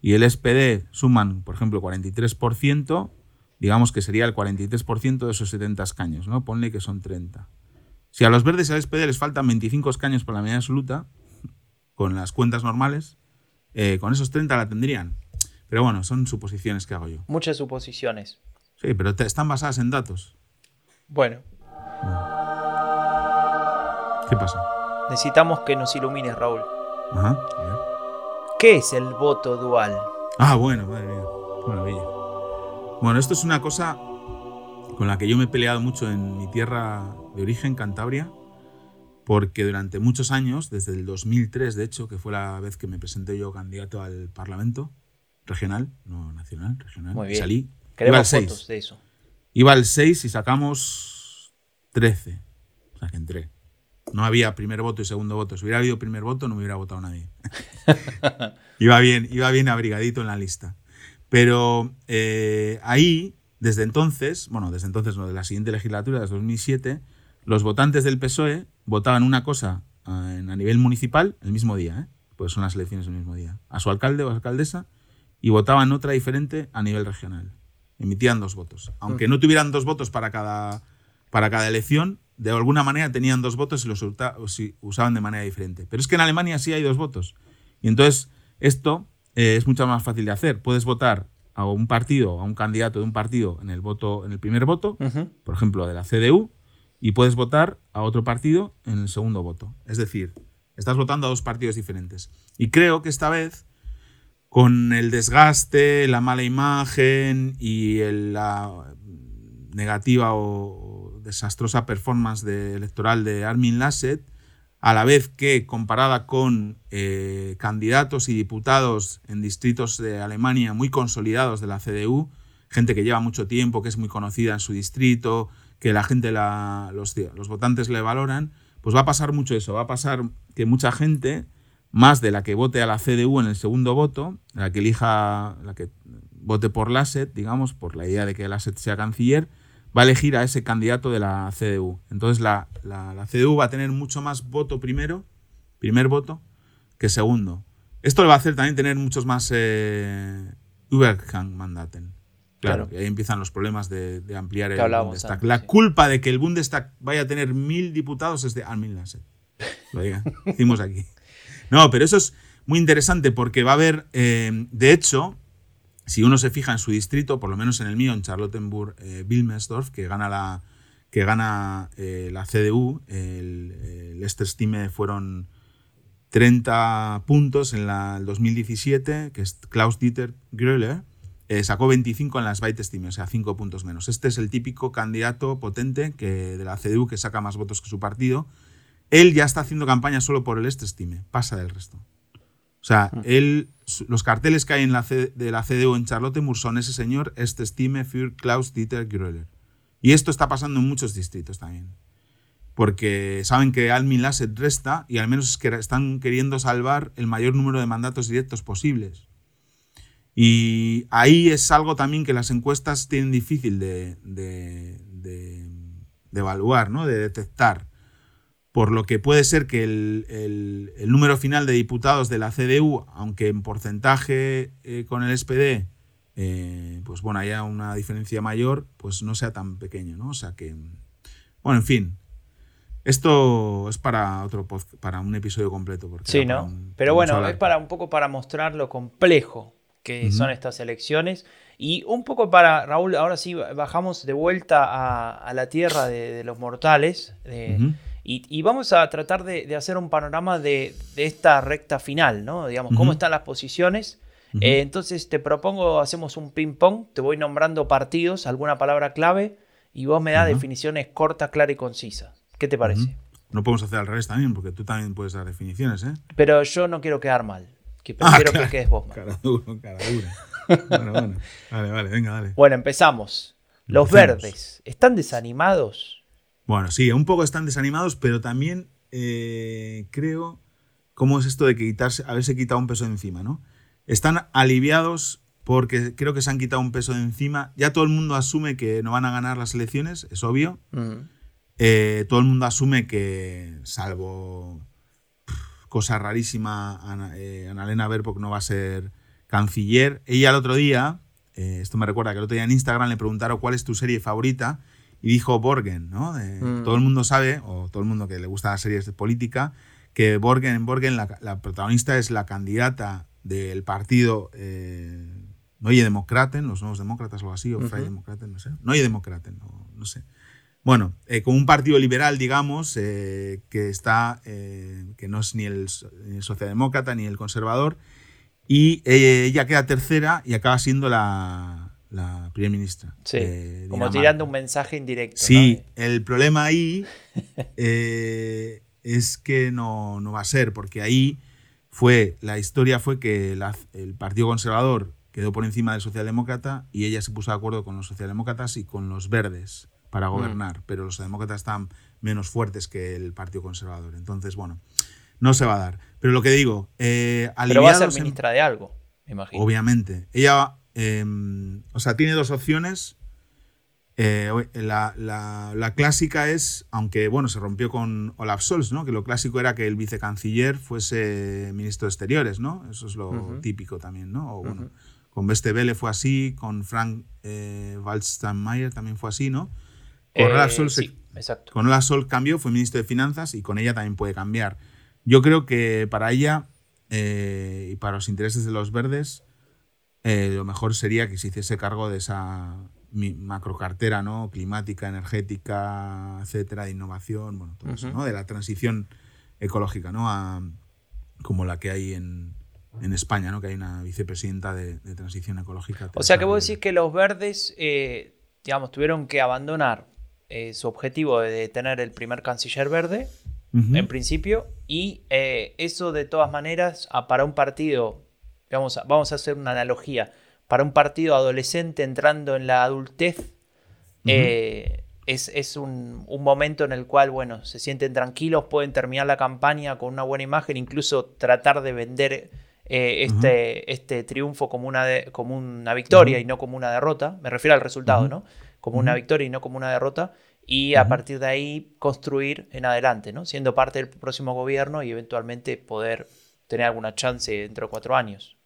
y el SPD suman, por ejemplo, 43%, digamos que sería el 43% de esos 70 escaños, ¿no? Ponle que son 30. Si a los verdes y al SPD les faltan 25 escaños para la mayoría absoluta, con las cuentas normales, eh, con esos 30 la tendrían. Pero bueno, son suposiciones que hago yo. Muchas suposiciones. Sí, pero están basadas en datos. Bueno. ¿Qué pasa? Necesitamos que nos ilumines, Raúl. Ajá. ¿Qué es el voto dual? Ah, bueno, madre mía. Maravilla. Bueno, esto es una cosa con la que yo me he peleado mucho en mi tierra de origen, Cantabria, porque durante muchos años, desde el 2003 de hecho, que fue la vez que me presenté yo candidato al Parlamento regional, no nacional, regional, Muy bien. salí. Queremos iba al 6. de eso. Iba al 6 y sacamos 13. O sea que entré. No había primer voto y segundo voto. Si hubiera habido primer voto, no me hubiera votado nadie. iba, bien, iba bien abrigadito en la lista. Pero eh, ahí desde entonces, bueno, desde entonces, no, de la siguiente legislatura, desde 2007, los votantes del PSOE votaban una cosa a, a nivel municipal el mismo día, ¿eh? pues son las elecciones el mismo día, a su alcalde o alcaldesa, y votaban otra diferente a nivel regional. Emitían dos votos. Aunque no tuvieran dos votos para cada, para cada elección, de alguna manera tenían dos votos y los usaban de manera diferente. Pero es que en Alemania sí hay dos votos. Y entonces esto eh, es mucho más fácil de hacer. Puedes votar a un partido, a un candidato de un partido en el voto, en el primer voto, por ejemplo, de la CDU, y puedes votar a otro partido en el segundo voto. Es decir, estás votando a dos partidos diferentes. Y creo que esta vez, con el desgaste, la mala imagen y la negativa o desastrosa performance electoral de Armin Lasset, a la vez que comparada con eh, candidatos y diputados en distritos de Alemania muy consolidados de la CDU, gente que lleva mucho tiempo, que es muy conocida en su distrito, que la gente, los, votantes le valoran, pues va a pasar mucho eso, va a pasar que mucha gente más de la que vote a la CDU en el segundo voto, la que elija, la que vote por Lasset, digamos, por la idea de que Lasset sea canciller, va a elegir a ese candidato de la CDU. Entonces la, la, CDU va a tener mucho más voto primero, primer voto, que segundo. Esto le va a hacer también tener muchos más eh, Überhang-Mandaten. Claro, y ahí empiezan los problemas de, ampliar el Bundestag. la culpa de que el Bundestag vaya a tener mil diputados es de Armin Lasset. Lo decimos aquí. No, pero eso es muy interesante porque va a haber, eh, de hecho, si uno se fija en su distrito, por lo menos en el mío, en Charlottenburg, eh, que gana la, que gana, eh, la CDU, el, el fueron 30 puntos en la, el 2017, que es Klaus Dieter Gröller, eh, sacó 25 en las Weitestime, o sea, 5 puntos menos. Este es el típico candidato potente que, de la CDU que saca más votos que su partido. Él ya está haciendo campaña solo por el Estime, pasa del resto. O sea, mm. él, los carteles que hay en la de la CDU en Charlottenburg son ese señor, este Stime für Klaus Dieter Gröller. Y esto está pasando en muchos distritos también. Porque saben que Almin Lasset resta y al menos que están queriendo salvar el mayor número de mandatos directos posibles. Y ahí es algo también que las encuestas tienen difícil de, de, de, de evaluar, ¿no? de detectar por lo que puede ser que el, número final de diputados de la CDU, aunque en porcentaje eh, con el SPD, eh, pues bueno, haya una diferencia mayor, pues no sea tan pequeño, ¿no? O sea que, bueno, en fin, esto es para otro para un episodio completo. Porque sí, ¿no? Pero bueno, es para un poco para mostrar lo complejo que son estas elecciones. Y un poco para, Raúl, ahora sí bajamos de vuelta a, la tierra de, los mortales. Y, vamos a tratar de, hacer un panorama de, esta recta final, ¿no? Digamos, cómo están las posiciones. Eh, entonces te propongo, hacemos un ping-pong, te voy nombrando partidos, alguna palabra clave, y vos me das definiciones cortas, claras y concisas. ¿Qué te parece? No podemos hacer al revés también, porque tú también puedes dar definiciones, ¿eh? Pero yo no quiero quedar mal, que ah, prefiero que quedes vos mal. Cara duro, cara dura. bueno, bueno. Vale, vale, venga, dale. Bueno, empezamos. Los verdes, ¿están desanimados? Bueno, sí, un poco están desanimados, pero también eh, creo, ¿cómo es esto de quitarse, haberse quitado un peso de encima, ¿no? Están aliviados porque creo que se han quitado un peso de encima. Ya todo el mundo asume que no van a ganar las elecciones, es obvio. Eh, todo el mundo asume que, salvo cosa rarísima, Ana, eh, Annalena Baerbock no va a ser canciller. Ella el otro día, eh, esto me recuerda que el otro día en Instagram le preguntaron cuál es tu serie favorita y dijo Borgen, ¿no? Mm. Todo el mundo sabe, o todo el mundo que le gusta las series de política, que Borgen, Borgen la, protagonista es la candidata del partido eh, Neue Demokraten, los nuevos demócratas o algo así, o Freie Demokraten, no sé. Neue Demokraten, no, no sé. Bueno, eh, con un partido liberal, digamos, eh, que está, eh, que no es ni el, ni el, socialdemócrata ni el conservador, y ella queda tercera y acaba siendo la, la primera ministra. Sí, como tirando un mensaje indirecto. Sí, el problema ahí eh, es que no, va a ser, porque ahí fue, la historia fue que el Partido Conservador quedó por encima del socialdemócrata y ella se puso de acuerdo con los socialdemócratas y con los verdes para mm. gobernar, pero los demócratas están menos fuertes que el Partido Conservador. Entonces, bueno, no se va a dar. Pero lo que digo, eh, Pero va a ser ministra de algo, me imagino. Obviamente. Ella Em, o sea, tiene dos opciones. Eh, la, clásica es, aunque bueno, se rompió con Olaf Scholz, ¿no? Que lo clásico era que el vicecanciller fuese ministro de Exteriores, ¿no? Eso es lo típico también, ¿no? O bueno, con Beste fue así, con Frank eh, Waldsteinmeier también fue así, ¿no? Con Olaf eh, Scholz, con Olaf Scholz cambió, fue ministro de Finanzas y con ella también puede cambiar. Yo creo que para ella y para los intereses de los verdes, eh, lo mejor sería que se hiciese cargo de esa macrocartera ¿no? climática, energética, etcétera, de innovación, bueno, todo eso, ¿no? de la transición ecológica, ¿no? A, como la que hay en, en España, ¿no? que hay una vicepresidenta de, transición ecológica. O sea que vos decís que los verdes, eh, digamos, tuvieron que abandonar eh, su objetivo de tener el primer canciller verde, en principio, y eso de todas maneras, para un partido Vamos a, vamos a hacer una analogía. Para un partido adolescente entrando en la adultez, eh, es, es un, un, momento en el cual, bueno, se sienten tranquilos, pueden terminar la campaña con una buena imagen, incluso tratar de vender eh, este, este triunfo como una, como una victoria y no como una derrota. Me refiero al resultado, ¿no? Como una victoria y no como una derrota. Y a partir de ahí construir en adelante, ¿no? Siendo parte del próximo gobierno y eventualmente poder tener alguna chance dentro de cuatro años.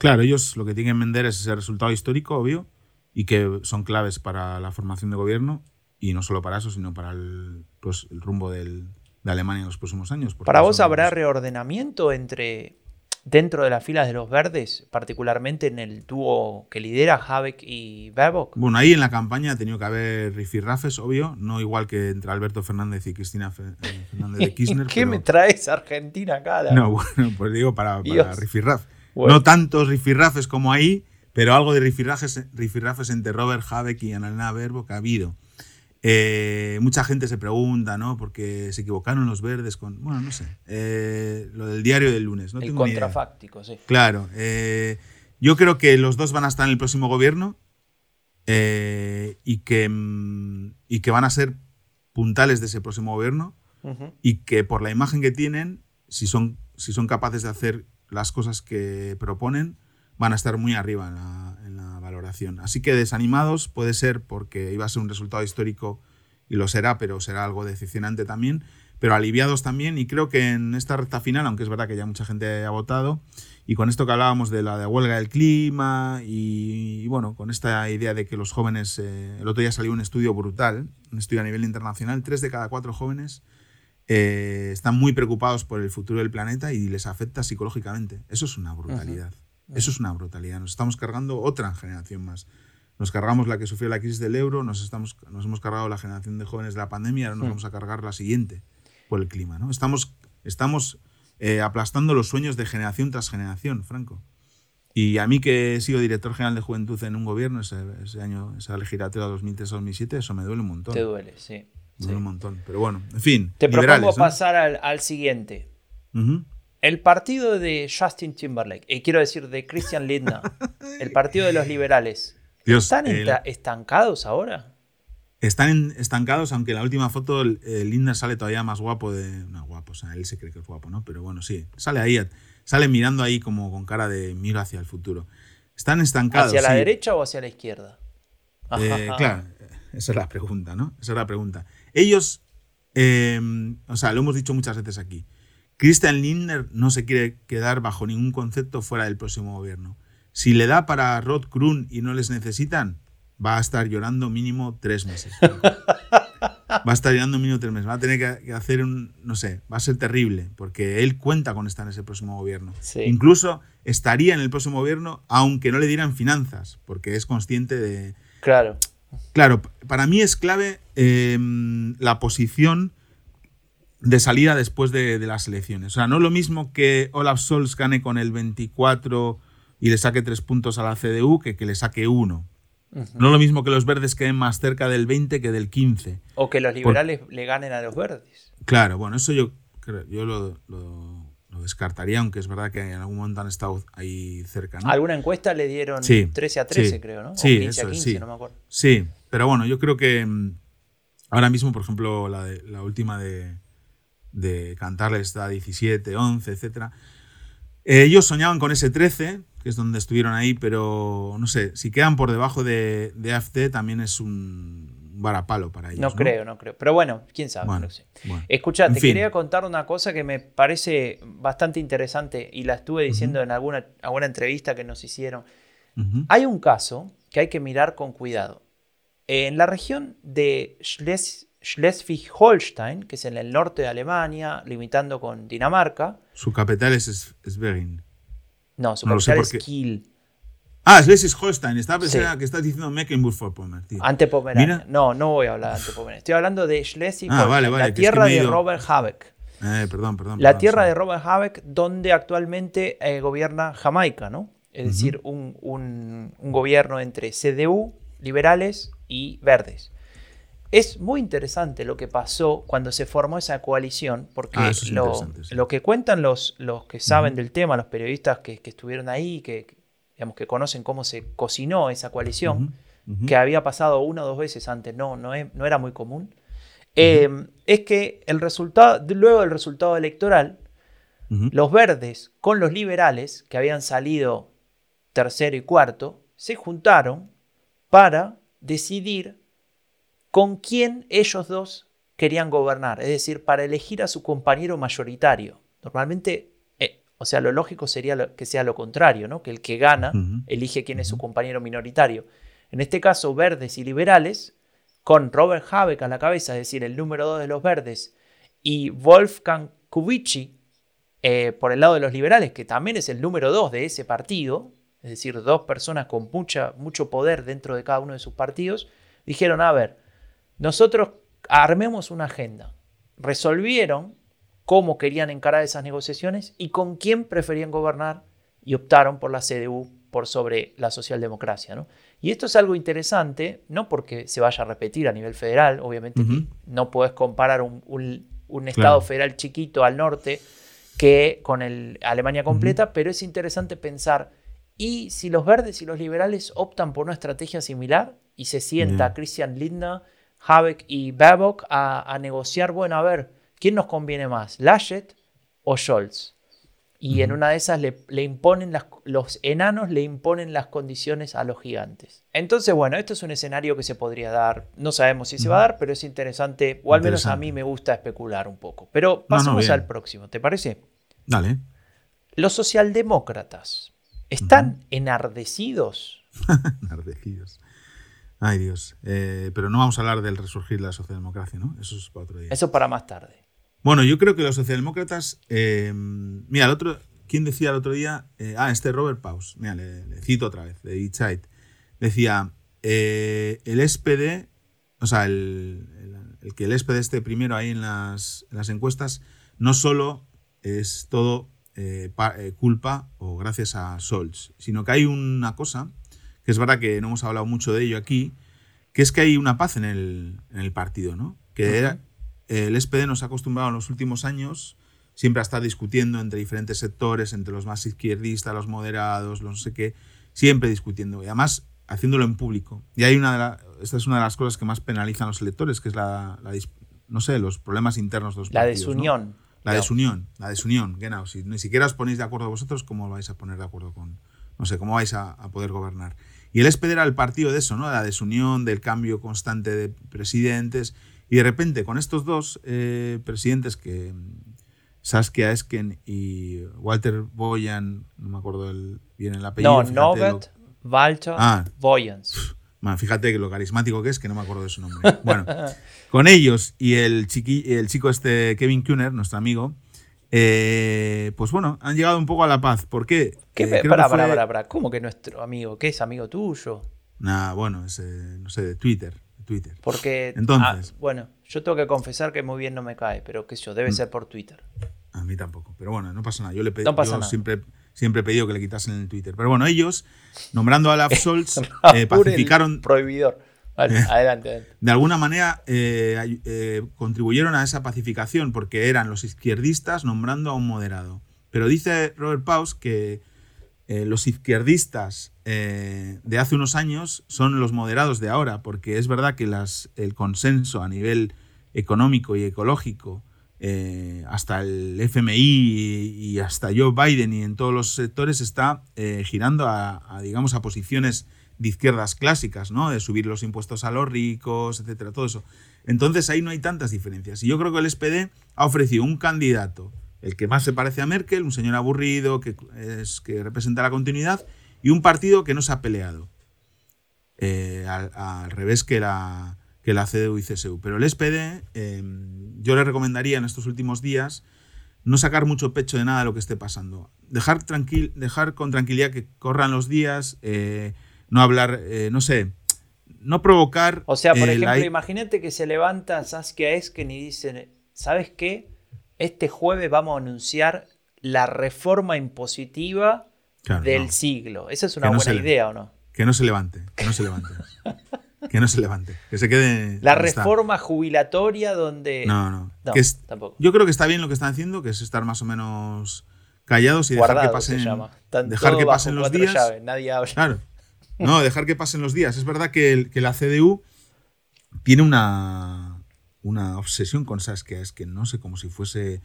Claro, ellos lo que tienen que vender es ese resultado histórico, obvio, y que son claves para la formación de gobierno, y no solo para eso, sino para el, pues, el rumbo del, de Alemania en los próximos años. ¿Para vos habrá reordenamiento entre dentro de las filas de los verdes, particularmente en el dúo que lidera Habeck y Baerbock? Bueno, ahí en la campaña ha tenido que haber rifirrafes, obvio, no igual que entre Alberto Fernández y Cristina eh, Fernández de Kirchner. ¿Qué me traes Argentina acá? No, bueno, pues digo para, para rifirraf. No tantos rifirrafes como ahí, pero algo de rifirrafes, rifirrafes entre Robert Habeck y Annalena Baerbock ha habido. Eh, mucha gente se pregunta, ¿no? Porque se equivocaron los verdes con. Bueno, no sé. Eh, lo del diario del lunes. No el contrafáctico, sí. Claro. Eh, yo creo que los dos van a estar en el próximo gobierno y, que, mm, y que van a ser puntales de ese próximo gobierno y que por la imagen que tienen, si son, si son capaces de hacer las cosas que proponen, van a estar muy arriba en la, valoración. Así que desanimados puede ser porque iba a ser un resultado histórico y lo será, pero será algo decepcionante también, pero aliviados también y creo que en esta recta final, aunque es verdad que ya mucha gente ha votado, y con esto que hablábamos de la de huelga del clima y, bueno, con esta idea de que los jóvenes, eh, el otro día salió un estudio brutal, un estudio a nivel internacional, tres de cada cuatro jóvenes eh, están muy preocupados por el futuro del planeta y les afecta psicológicamente. Eso es una brutalidad. Eso es una brutalidad. Nos estamos cargando otra generación más. Nos cargamos la que sufrió la crisis del euro, nos, estamos, nos hemos cargado la generación de jóvenes de la pandemia, ahora nos vamos a cargar la siguiente por el clima. ¿no? Estamos, estamos eh, aplastando los sueños de generación tras generación, Franco. Y a mí que he sido director general de juventud en un gobierno ese, año, esa legislatura 2003-2007, eso me duele un montón. Te duele, sí. Un montón. Pero bueno, en fin. Te propongo pasar al, siguiente. El partido de Justin Timberlake, y quiero decir de Christian Lindner, el partido de los liberales, ¿están estancados ahora? Están estancados, aunque en la última foto Lindner sale todavía más guapo de. No, guapo, o sea, él se cree que es guapo, ¿no? Pero bueno, sí, sale ahí, sale mirando ahí como con cara de miro hacia el futuro. Están estancados. ¿Hacia la derecha o hacia la izquierda? Eh, claro, esa es la pregunta, ¿no? Esa es la pregunta. Ellos, eh, o sea, lo hemos dicho muchas veces aquí Christian Lindner no se quiere quedar bajo ningún concepto fuera del próximo gobierno. Si le da para Rod Kroon y no les necesitan, va a estar llorando mínimo tres meses. va a estar llorando mínimo tres meses. Va a tener que hacer un, no sé, va a ser terrible, porque él cuenta con estar en ese próximo gobierno. Incluso estaría en el próximo gobierno, aunque no le dieran finanzas, porque es consciente de... Claro. Claro, para mí es clave em, la posición de salida después de, las elecciones. O sea, no es lo mismo que Olaf Scholz gane con el 24 y le saque tres puntos a la CDU que que le saque uno. No es lo mismo que los verdes queden más cerca del 20 que del 15. O que los liberales le ganen a los verdes. Claro, bueno, eso yo, yo lo, descartaría, aunque es verdad que en algún momento han estado ahí cerca. ¿no? Alguna encuesta le dieron 13 a 13, creo, ¿no? Sí, 15 a 15, no me acuerdo. Sí, pero bueno, yo creo que mm, ahora mismo, por ejemplo, la, de, la última de, de cantarles a 17, 11, etc. ellos soñaban con ese 13, que es donde estuvieron ahí, pero no sé, si quedan por debajo de, de AFT también es un varapalo para ellos. No, creo, no creo. Pero bueno, quién sabe. no sé. Escucha, te quería contar una cosa que me parece bastante interesante y la estuve diciendo en alguna, alguna entrevista que nos hicieron. Hay un caso que hay que mirar con cuidado. En la región de Schles Schleswig-Holstein, que es en el norte de Alemania, limitando con Dinamarca. Su capital es Schwerin. No, su capital es Kiel. Ah, Schleswig-Holstein. Estaba pensando que estás diciendo Mecklenburg-Vorpommern. Ante Pomerania. No, no voy a hablar de Ante Pomerania. Estoy hablando de Schleswig-Holstein, ah, la tierra de Robert Habeck. Eh, perdón, perdón. La tierra de Robert Habeck, donde actualmente eh, gobierna Jamaica, ¿no? Es decir, un, un, un gobierno entre CDU, liberales y verdes. Es muy interesante lo que pasó cuando se formó esa coalición, porque ah, lo, que cuentan los, los que saben del tema, los periodistas que, estuvieron ahí, que, digamos, que conocen cómo se cocinó esa coalición, que había pasado una o dos veces antes, no, no, no era muy común, eh, es que el resultado, luego del resultado electoral, los verdes con los liberales, que habían salido tercero y cuarto, se juntaron para decidir con quién ellos dos querían gobernar, es decir, para elegir a su compañero mayoritario. Normalmente, o sea, lo lógico sería que sea lo contrario, ¿no? que el que gana elige quién es su compañero minoritario. En este caso, verdes y liberales, con Robert Habeck a la cabeza, es decir, el número dos de los verdes, y Wolfgang Kubici eh, por el lado de los liberales, que también es el número dos de ese partido, es decir, dos personas con mucha, mucho poder dentro de cada uno de sus partidos, dijeron, a ver, nosotros armemos una agenda. Resolvieron cómo querían encarar esas negociaciones y con quién preferían gobernar y optaron por la CDU por sobre la socialdemocracia. ¿no? Y esto es algo interesante, no porque se vaya a repetir a nivel federal, obviamente no puedes comparar un, Estado federal chiquito al norte que con el Alemania completa, pero es interesante pensar, ¿y si los verdes y los liberales optan por una estrategia similar y se sienta Christian Lindner, Habeck y Baerbock a, negociar, bueno, a ver, ¿quién nos conviene más, Laschet o Scholz? Y en una de esas le, imponen las, los enanos le imponen las condiciones a los gigantes. Entonces, bueno, esto es un escenario que se podría dar. No sabemos si se va a dar, pero es interesante, o al menos a mí me gusta especular un poco. Pero pasamos al próximo, ¿te parece? Dale. Los socialdemócratas están enardecidos. enardecidos. Ay Dios. Eh, pero no vamos a hablar del resurgir de la socialdemocracia, ¿no? Eso es para otro día. Eso para más tarde. Bueno, yo creo que los socialdemócratas. Eh, mira, el otro. ¿Quién decía el otro día? Eh, ah, este Robert Paus. Mira, le, cito otra vez, de Itzait. Decía: el SPD, o sea, el, que el SPD esté primero ahí en las, en las encuestas, no solo es todo eh, eh, culpa o gracias a Scholz, sino que hay una cosa, que es verdad que no hemos hablado mucho de ello aquí, que es que hay una paz en el, en el partido, ¿no? Que el SPD nos ha acostumbrado en los últimos años siempre a estar discutiendo entre diferentes sectores, entre los más izquierdistas, los moderados, los no sé qué, siempre discutiendo. Y además haciéndolo en público. Y hay una de esta es una de las cosas que más penalizan a los electores, que es la, no sé, los problemas internos de los la desunión. La desunión, la desunión, genau. Si ni siquiera os ponéis de acuerdo vosotros, ¿cómo vais a poner de acuerdo con.? No sé, ¿cómo vais a, poder gobernar? Y el SPD era el partido de eso, ¿no? De la desunión, del cambio constante de presidentes. Y de repente, con estos dos eh, presidentes que. Saskia Esken y Walter Boyan, no me acuerdo el, bien el apellido. No, Norbert Walter ah, Boyans. fíjate que lo carismático que es, que no me acuerdo de su nombre. Bueno, con ellos y el, chiqui, el chico este Kevin Kuhner, nuestro amigo, eh, pues bueno, han llegado un poco a la paz. ¿Por qué? ¿Qué eh, para, para, para, ¿Cómo que nuestro amigo? ¿Qué es amigo tuyo? Nah, bueno, es, no sé, de Twitter. Twitter. Porque, Entonces, ah, bueno, yo tengo que confesar que muy bien no me cae, pero qué sé yo, debe mm. ser por Twitter. A mí tampoco, pero bueno, no pasa nada. Yo le pedí, no siempre siempre he pedido que le quitasen el Twitter. Pero bueno, ellos, nombrando a Olaf Scholz, eh, pacificaron. Prohibidor. adelante, De alguna manera eh, eh, contribuyeron a esa pacificación porque eran los izquierdistas nombrando a un moderado. Pero dice Robert Paus que los izquierdistas de hace unos años son los moderados de ahora, porque es verdad que las, el consenso a nivel económico y ecológico, hasta el FMI y, hasta Joe Biden y en todos los sectores está girando a, digamos, a posiciones de izquierdas clásicas, ¿no? De subir los impuestos a los ricos, etcétera, todo eso. Entonces ahí no hay tantas diferencias. Y yo creo que el SPD ha ofrecido un candidato, el que más se parece a Merkel, un señor aburrido, que, es, que representa la continuidad, y un partido que no se ha peleado. Eh, al, revés que la, que la CDU y CSU. Pero el SPD, em, yo le recomendaría en estos últimos días no sacar mucho pecho de nada de lo que esté pasando. Dejar, tranquil, dejar con tranquilidad que corran los días. Eh, no hablar, eh, no sé, no provocar... O sea, por ejemplo, imagínate que se levanta Saskia Esken y dice, ¿sabes qué? Este jueves vamos a anunciar la reforma impositiva del siglo. Esa es una buena idea, ¿o no? Que no se levante, que no se levante. que no se levante, que se quede. La reforma jubilatoria donde. No, no. tampoco. Yo creo que está bien lo que están haciendo, que es estar más o menos callados y dejar que pasen, dejar que pasen los días. nadie habla. Claro, No, dejar que pasen los días. Es verdad que, que la CDU tiene una, una obsesión con Saskia, es que no sé, como si fuese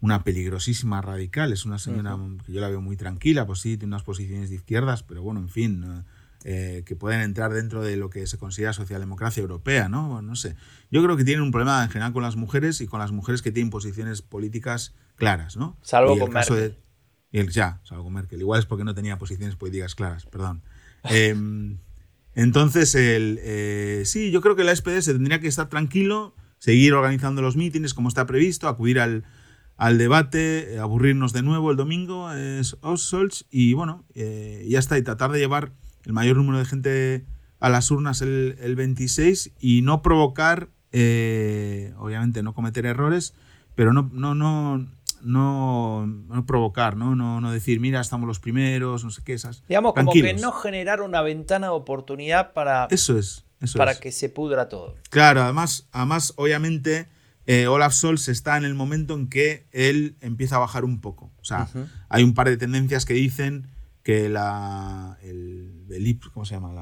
una peligrosísima radical. Es una señora que yo la veo muy tranquila, pues sí, tiene unas posiciones de izquierdas, pero bueno, en fin, eh, que pueden entrar dentro de lo que se considera socialdemocracia europea, ¿no? no sé. Yo creo que tienen un problema en general con las mujeres y con las mujeres que tienen posiciones políticas claras, ¿no? Salvo con Merkel. ya, salvo con Merkel. Igual es porque no tenía posiciones políticas claras, perdón. Em, entonces, el, eh, sí, yo creo que la SPD se tendría que estar tranquilo, seguir organizando los mítines como está previsto, acudir al, al debate, eh, aburrirnos de nuevo el domingo, es Ossolz, y bueno, eh, ya está, y tratar de llevar el mayor número de gente a las urnas el, el 26 y no provocar, eh, obviamente no cometer errores, pero no, no, no, no, no provocar, ¿no? ¿no? No decir, mira, estamos los primeros, no sé qué, esas. Digamos, como que no generar una ventana de oportunidad para, eso es, eso para que se pudra todo. Claro, además, además obviamente eh, Olaf Scholz está en el momento en que él empieza a bajar un poco. O sea, hay un par de tendencias que dicen que la, el, ¿cómo se llama?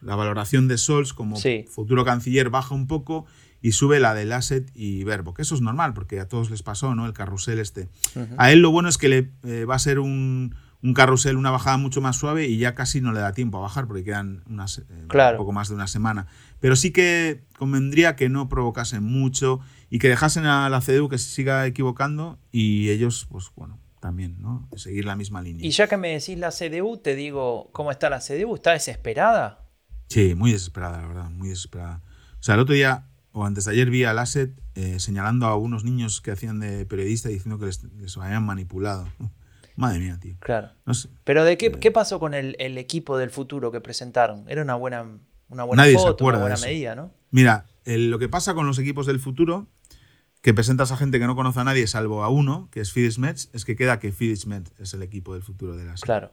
La, valoración de Scholz como futuro canciller baja un poco y sube la del asset y verbo, que eso es normal porque a todos les pasó, ¿no? El carrusel este. A él lo bueno es que le eh, va a ser un, un carrusel, una bajada mucho más suave y ya casi no le da tiempo a bajar porque quedan unas, eh, un poco más de una semana. Pero sí que convendría que no provocasen mucho y que dejasen a la CDU que se siga equivocando y ellos, pues bueno, también, ¿no? Seguir la misma línea. Y ya que me decís la CDU, te digo, ¿cómo está la CDU? ¿Está desesperada? Sí, muy desesperada, la verdad, muy desesperada. O sea, el otro día, o antes de ayer, vi a Lasset eh, señalando a unos niños que hacían de periodista diciendo que les, les habían manipulado. Madre mía, tío. Claro. Pero de qué, qué pasó con el, equipo del futuro que presentaron? Era una buena, una buena foto, una buena medida, ¿no? Mira, lo que pasa con los equipos del futuro, que presentas a gente que no conoce a nadie salvo a uno, que es Fidesz Metz, es que queda que Fidesz Metz es el equipo del futuro de la Claro.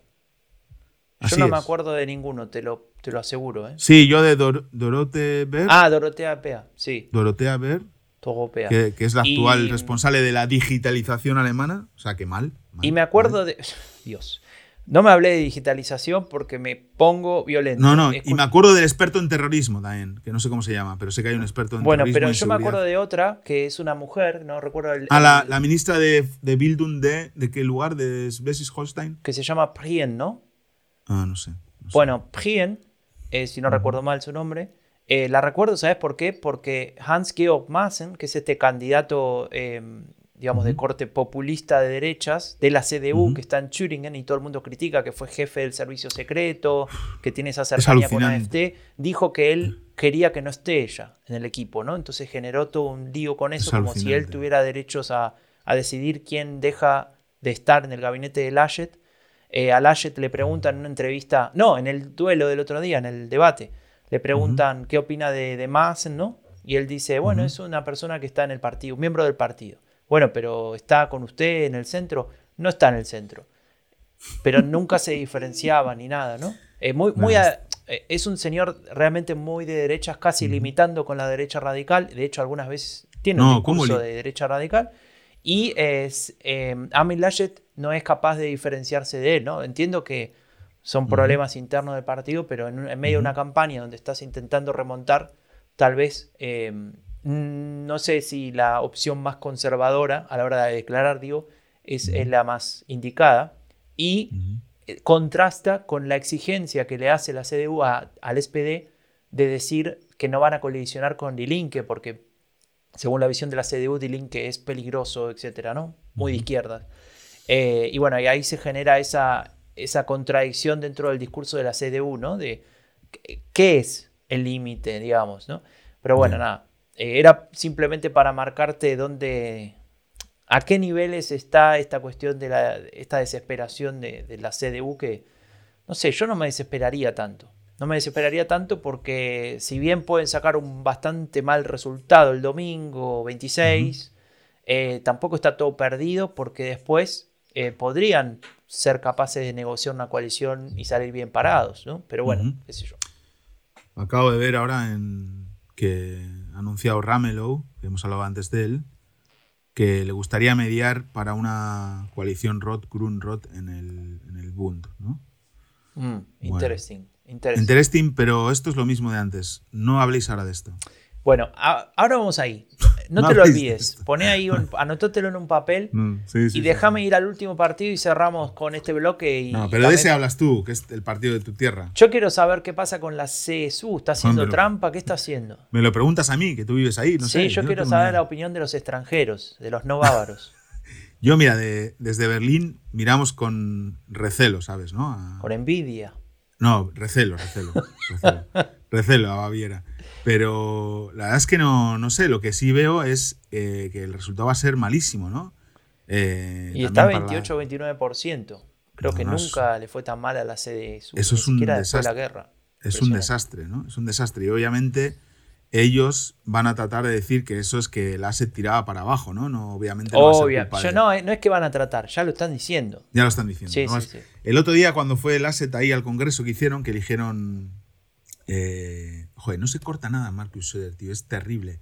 yo no me acuerdo de ninguno, te lo, te lo aseguro. ¿eh? Sí, yo de Dorotea Ber. Ah, Dorotea Pea, sí. Dorotea Ber. Que, que, es la actual responsable de la digitalización alemana. O sea, qué mal. y me acuerdo de. Dios. No me hablé de digitalización porque me pongo violento. No, no, y me acuerdo del experto en terrorismo también, que no sé cómo se llama, pero sé que hay un experto en bueno, terrorismo. Bueno, pero yo me acuerdo de otra, que es una mujer, no recuerdo el. Ah, la, ministra de, de Bildung de, ¿de qué lugar? De Schleswig-Holstein. Que se llama Prien, ¿no? Ah, no sé. Bueno, Prien, eh, si no recuerdo mal su nombre, eh, la recuerdo, ¿sabes por qué? Porque Hans-Georg Maaßen, que es este candidato, em, digamos, de corte populista de derechas, de la CDU, que está en Thüringen y todo el mundo critica que fue jefe del servicio secreto, que tiene esa cercanía con AFD, dijo que él quería que no esté ella en el equipo, ¿no? Entonces generó todo un lío con eso, como si él tuviera derechos a, decidir quién deja de estar en el gabinete de Laschet. Eh, a Laschet le preguntan en una entrevista, no, en el duelo del otro día, en el debate, le preguntan qué opina de, de ¿no? Y él dice, bueno, es una persona que está en el partido, un miembro del partido. Bueno, pero está con usted en el centro. No está en el centro. Pero nunca se diferenciaba ni nada, ¿no? muy, muy eh, es un señor realmente muy de derechas, casi limitando con la derecha radical. De hecho, algunas veces tiene un discurso de derecha radical. Y es, eh, Amin Laschet no es capaz de diferenciarse de él, ¿no? Entiendo que son problemas internos del partido, pero en, medio de una campaña donde estás intentando remontar, tal vez, em, no sé si la opción más conservadora a la hora de declarar, digo, es, la más indicada y eh, contrasta con la exigencia que le hace la CDU al SPD de decir que no van a colisionar con Dilinque, porque según la visión de la CDU, Dilinque es peligroso, etcétera, ¿no? Muy de izquierda. Eh, y bueno, y ahí se genera esa, esa contradicción dentro del discurso de la CDU, ¿no? De qué es el límite, digamos, ¿no? Pero bueno, nada, eh, era simplemente para marcarte dónde, a qué niveles está esta cuestión de la, esta desesperación de, la CDU que, no sé, yo no me desesperaría tanto. No me desesperaría tanto porque si bien pueden sacar un bastante mal resultado el domingo 26, eh, tampoco está todo perdido porque después eh, podrían ser capaces de negociar una coalición y salir bien parados, ¿no? Pero bueno, qué sé yo. Acabo de ver ahora en que anunciado Ramelow, que hemos hablado antes de él, que le gustaría mediar para una coalición Rot, Grun Rot en el, en el Bund, ¿no? Mm, interesting, interesting. Interesting, pero esto es lo mismo de antes. No habléis ahora de esto. Bueno, a- ahora vamos ahí. No, No te lo olvides. Poné ahí, un, anotótelo en un papel Mm, sí, sí, y déjame sí. ir al último partido y cerramos con este bloque. Y, No, pero de ese hablas tú, que es el partido de tu tierra. Yo quiero saber qué pasa con la CSU. ¿Está haciendo trampa? ¿Qué está haciendo? Me lo preguntas a mí, que tú vives ahí. No sí, sé, yo quiero saber la opinión de los extranjeros, de los no bávaros. Yo, mira, de- desde Berlín miramos con recelo, ¿sabes? ¿no? A- Con envidia. No, recelo, recelo. Recelo, recelo a Baviera. Pero la verdad es que no, no sé, lo que sí veo es eh, que el resultado va a ser malísimo, ¿no? Eh, Y está para la- 28 o 29%. Creo No, que no, nunca le fue tan mal a la CSU. Eso es un después de la desastre. guerra. Es un desastre, ¿no? Es un desastre. Y obviamente ellos van a tratar de decir que eso es que el asset tiraba para abajo, ¿no? No, obviamente no va a ser Obvio. culpa Yo de- no, no es que van a tratar, ya lo están diciendo. Ya lo están diciendo. Sí, ¿no? sí, sí. El otro día cuando fue el asset ahí al congreso que hicieron, que eligieron... eh, joder, no se corta nada Marcus Söder, tío, es terrible.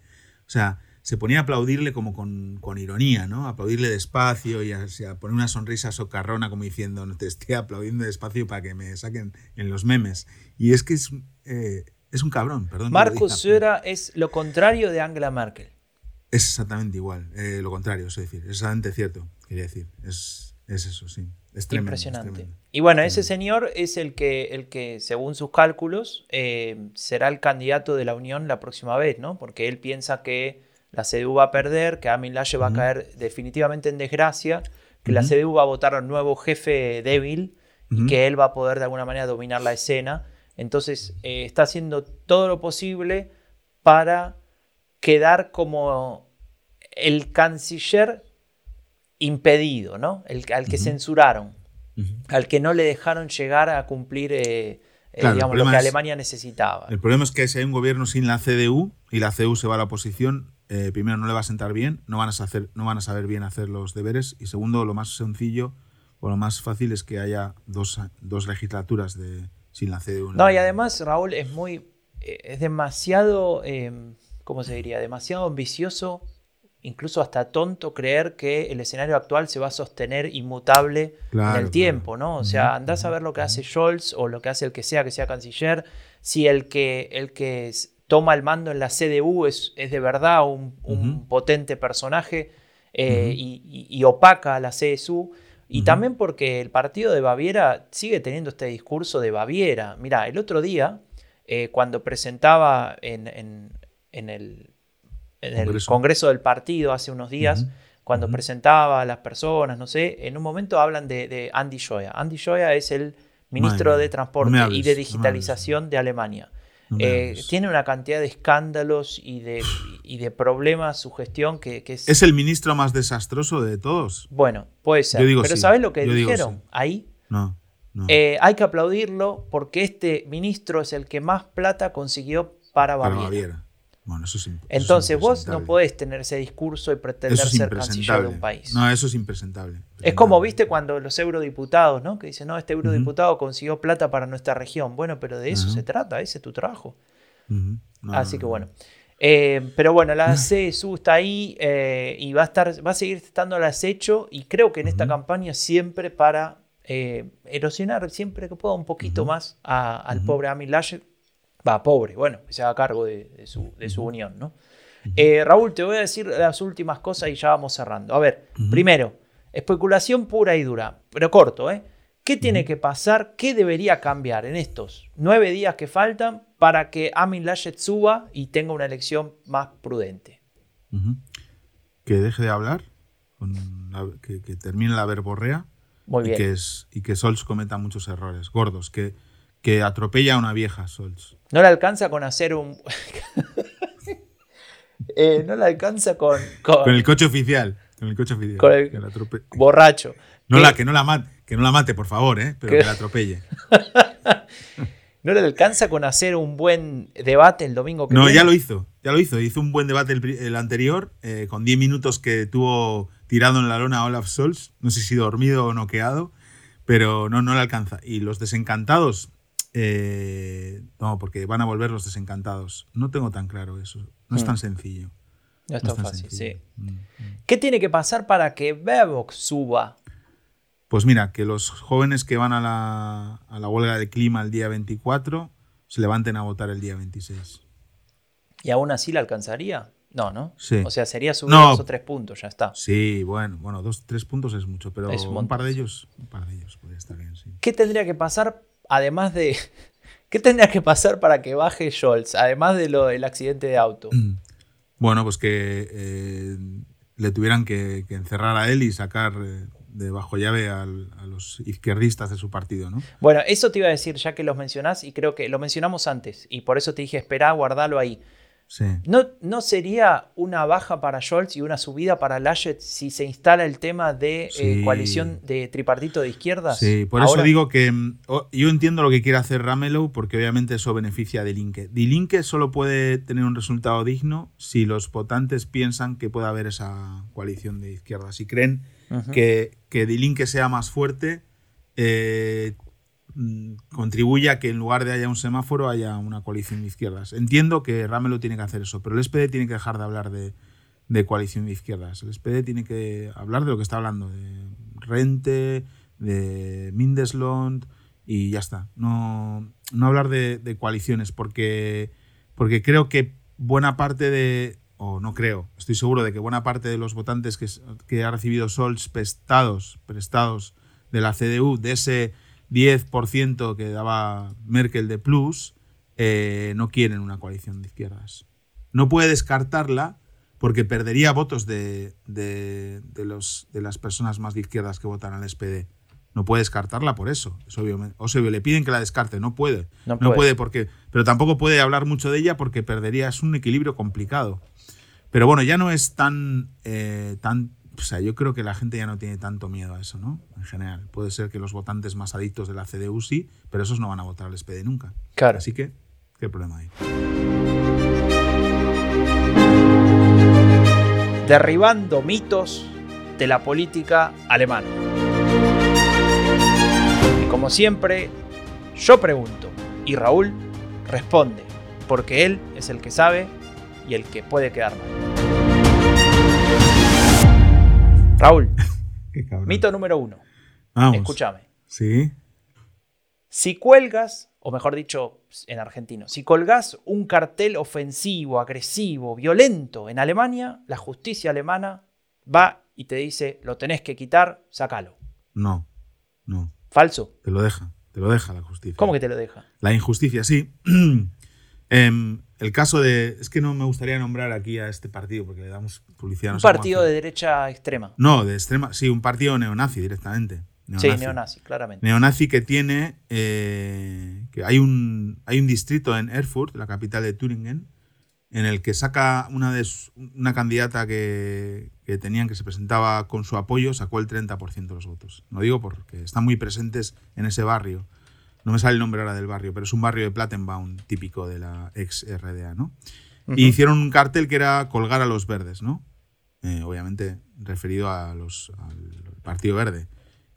O sea, se ponía a aplaudirle como con, con ironía, ¿no? Aplaudirle despacio y a, a poner una sonrisa socarrona como diciendo, no te estoy aplaudiendo despacio para que me saquen en los memes. Y es que es, eh, es un cabrón, perdón. Marcus Söder es lo contrario de Angela Merkel. Es exactamente igual, eh, lo contrario, es decir, es exactamente cierto, quería decir. Es, es eso, sí. Es tremendo, es Impresionante. tremendo. Y bueno, ese señor es el que, el que según sus cálculos, eh, será el candidato de la Unión la próxima vez, ¿no? Porque él piensa que la CDU va a perder, que Amin Laschet va a caer definitivamente en desgracia, que la. CDU va a votar a un nuevo jefe débil y que él va a poder de alguna manera dominar la escena. Entonces eh, está haciendo todo lo posible para quedar como el canciller impedido, ¿no? El, al que censuraron, al que no le dejaron llegar a cumplir eh, eh, Claro, digamos, lo que es- Alemania necesitaba. El problema es que si hay un gobierno sin la CDU y la CDU se va a la oposición, eh, primero no le va a sentar bien, no van a, hacer, no van a saber bien hacer los deberes y segundo, lo más sencillo o lo más fácil es que haya dos, dos legislaturas de, sin la CDU. No, y además, Raúl, es muy. eh, es demasiado. eh, ¿Cómo se diría? Demasiado ambicioso, incluso hasta tonto, creer que el escenario actual se va a sostener inmutable Claro, en el tiempo, claro. ¿no? O sea, andás a ver lo que hace Scholz o lo que hace el que sea que sea canciller. Si el que, el que toma el mando en la CDU es, es de verdad un, un potente personaje eh, y- y opaca a la CSU. Y también porque el partido de Baviera sigue teniendo este discurso de Baviera. Mira, el otro día, eh, cuando presentaba en, en- en el, en el Congreso. Congreso del partido hace unos días, cuando presentaba a las personas, no sé, en un momento hablan de, de Andy Joya. Andy Joya es el ministro de Transporte no y de no Digitalización de Alemania. Eh, tiene una cantidad de escándalos y de, y de problemas su gestión que, que es, ¿Es el ministro más desastroso de todos? Bueno, puede ser. Yo digo Pero sí, ¿sabes lo que yo dijeron sí. ahí? No. no. Eh, hay que aplaudirlo porque este ministro es el que más plata consiguió para Para Baviera. Bueno, eso es imp- eso es Entonces vos no podés tener ese discurso y pretender es ser canciller de un país. No, eso es impresentable. Es como, viste, cuando los eurodiputados, ¿no? Que dicen, no, este eurodiputado consiguió plata para nuestra región. Bueno, pero de eso se trata, ese es tu trabajo. No, Así no, que no. bueno. Eh, pero bueno, la CSU está ahí eh, y va a, estar, va a seguir estando al acecho y creo que en esta campaña siempre para eh, erosionar siempre que pueda un poquito más a- al pobre Amin Laschet. Va, pobre, bueno, que se haga cargo de, de su, de su unión, ¿no? Eh, Raúl, te voy a decir las últimas cosas y ya vamos cerrando. A ver, primero, especulación pura y dura, pero corto, ¿eh? ¿Qué tiene que pasar? ¿Qué debería cambiar en estos nueve días que faltan para que Amin Laschet suba y tenga una elección más prudente? Que deje de hablar, que, que termine la verborrea Muy y bien. que, es, y que Sols cometa muchos errores gordos, que, que atropella a una vieja Sols. No le alcanza con hacer un... Eh, no le alcanza con... con- Con el coche oficial. Con el coche oficial. Con el- que la atrope- borracho. no, Que- la, que, no la mate, que no la mate, por favor, ¿eh? pero Que- que la atropelle. No le alcanza con hacer un buen debate el domingo que No, viene. ya lo hizo, ya lo hizo. Hizo un buen debate el, el anterior, eh, con 10 minutos que tuvo tirado en la lona Olaf Scholz. No sé si dormido o noqueado, pero no, no le alcanza. Y los desencantados, eh, no, porque van a volver los desencantados. No tengo tan claro eso. No es Mm. tan sencillo. No es No tan es tan fácil, sencillo. sí. Mm, mm. ¿Qué tiene que pasar para que Baerbock suba? Pues mira, que los jóvenes que van a la, a la huelga de clima el día 24 se levanten a votar el día 26. ¿Y aún así la alcanzaría? No, ¿no? Sí. O sea, sería subir No. dos o tres puntos, ya está. Sí, bueno, bueno, dos, tres puntos es mucho, pero Es un un, par de ellos, un par de ellos podría estar bien, sí. ¿Qué tendría que pasar, además de... ¿Qué tendría que pasar para que baje Scholz, además de lo del accidente de auto? Bueno, pues que eh, le tuvieran que, que encerrar a él y sacar eh, de bajo llave al- a los izquierdistas de su partido, ¿no? Bueno, eso te iba a decir ya que los mencionás y creo que lo mencionamos antes y por eso te dije, espera, guardalo ahí. Sí. ¿No, ¿No sería una baja para Scholz y una subida para Laschet si se instala el tema de eh, coalición de tripartito de izquierdas? Sí, por Ahora- eso digo que mm, yo entiendo lo que quiere hacer Ramelow porque obviamente eso beneficia a. Die Linke solo puede tener un resultado digno si los votantes piensan que puede haber esa coalición de izquierdas. Si creen que, que Die Linke sea más fuerte, eh, contribuye a que en lugar de haya un semáforo haya una coalición de izquierdas. Entiendo que Ramelow tiene que hacer eso, pero el SPD tiene que dejar de hablar de, de coalición de izquierdas. El SPD tiene que hablar de lo que está hablando, de rente, de Mindeslund y ya está. No, no hablar de, de coaliciones porque, porque creo que buena parte de, o no creo, estoy seguro de que buena parte de los votantes que, que ha recibido Sols prestados, prestados de la CDU, de ese 10% que daba Merkel de plus, eh, no quieren una coalición de izquierdas. No puede descartarla porque perdería votos de, de, de los, de las personas más de izquierdas que votan al SPD. No puede descartarla por eso. Es obvio. O sea, le piden que la descarte. No puede. No puede. porque. Pero tampoco puede hablar mucho de ella porque perdería. Es un equilibrio complicado. Pero bueno, ya no es tan. eh, tan o sea, yo creo que la gente ya no tiene tanto miedo a eso, ¿no? En general. Puede ser que los votantes más adictos de la CDU sí, pero esos no van a votar al SPD nunca. Claro. Así que, ¿qué problema hay? Derribando mitos de la política alemana. Y como siempre, yo pregunto y Raúl responde, porque él es el que sabe y el que puede quedar mal. Raúl, Qué mito número uno. Vamos. Escúchame. Sí. Si cuelgas, o mejor dicho, en argentino, si colgás un cartel ofensivo, agresivo, violento en Alemania, la justicia alemana va y te dice, lo tenés que quitar, sácalo. No. No. Falso. Te lo deja. Te lo deja la justicia. ¿Cómo que te lo deja? La injusticia, sí. Em, el caso de. Es que no me gustaría nombrar aquí a este partido porque le damos publicidad. no Un partido de derecha extrema. No, de extrema. Sí, un partido neonazi directamente. Sí, neonazi, claramente. Neonazi que tiene. eh, que hay un, hay un distrito en Erfurt, la capital de Thüringen, en el que saca una, de una candidata que, que tenían que se presentaba con su apoyo, sacó el 30% de los votos. Lo digo porque están muy presentes en ese barrio. No me sale el nombre ahora del barrio, pero es un barrio de Plattenbaum típico de la ex RDA, ¿no? Y hicieron un cartel que era colgar a los verdes, ¿no? Eh, obviamente referido a los, al Partido Verde.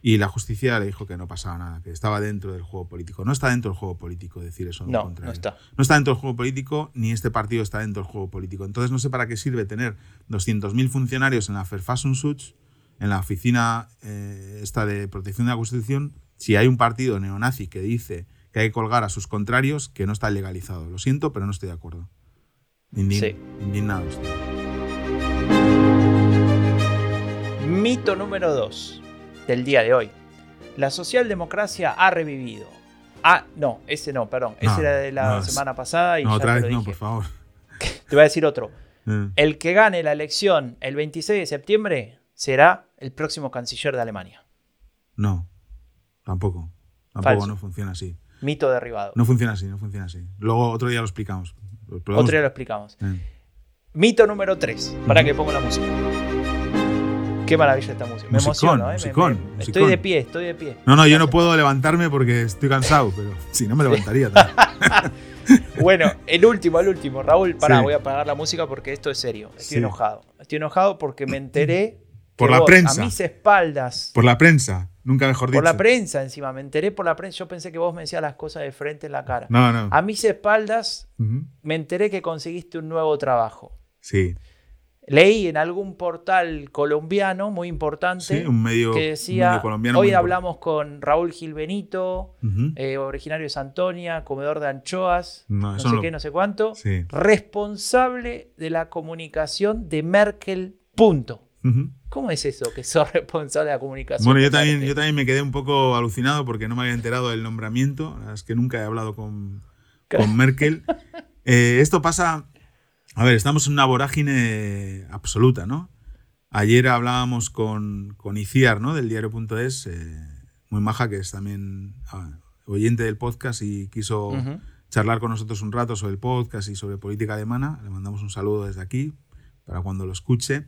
Y la justicia le dijo que no pasaba nada, que estaba dentro del juego político. No está dentro del juego político decir eso. No, contrario. no está. No está dentro del juego político, ni este partido está dentro del juego político. Entonces no sé para qué sirve tener 200.000 funcionarios en la Verfassungsschutz, en la oficina eh, esta de protección de la Constitución, si hay un partido neonazi que dice que hay que colgar a sus contrarios, que no está legalizado. Lo siento, pero no estoy de acuerdo. Indign- Sí. Mito número 2 del día de hoy. La socialdemocracia ha revivido. Ah, no, ese no, perdón. No, ese era de la no, semana pasada y No, ya otra te vez lo no, por favor. Te voy a decir otro. Eh, El que gane la elección el 26 de septiembre será el próximo canciller de Alemania. No, tampoco. Tampoco Falso. no funciona así. Mito derribado. No funciona así, no funciona así. Luego otro día lo explicamos. Lo Otro día lo explicamos. Eh. Mito número 3. Para Ujú. que ponga la música. Qué maravilla esta música. Me Musicón, emociono, ¿eh? Me- musicón, me- Estoy musicón. de pie, estoy de pie. No, no, yo no puedo levantarme porque estoy cansado, pero si no me levantaría. Bueno, el último, el último. Raúl, pará, Sí. voy a apagar la música porque esto es serio. Estoy Sí. enojado. Estoy enojado porque me enteré. Por la vos, prensa. A mis espaldas. Por la prensa, nunca mejor dicho. Por la prensa encima. Me enteré por la prensa. Yo pensé que vos me decías las cosas de frente en la cara. No, no. A mis espaldas me enteré que conseguiste un nuevo trabajo. Sí. Leí en algún portal colombiano muy importante Sí, un medio, que decía, medio colombiano. hoy hablamos con Raúl Gilbenito, importante. Ujú. eh, originario de Santonia, comedor de anchoas, No, sé no- qué, no sé cuánto, Sí. responsable de la comunicación de Merkel, punto. ¿Cómo es eso que sos responsable de la comunicación? Bueno, yo también, yo también me quedé un poco alucinado porque no me había enterado del nombramiento. Es que nunca he hablado con, con Merkel. Eh, esto pasa. A ver, estamos en una vorágine absoluta, ¿no? Ayer hablábamos con, con Iciar, ¿no? Del diario.es, eh, muy maja, que es también ah, oyente del podcast y quiso Ujú. charlar con nosotros un rato sobre el podcast y sobre política alemana. Le mandamos un saludo desde aquí para cuando lo escuche.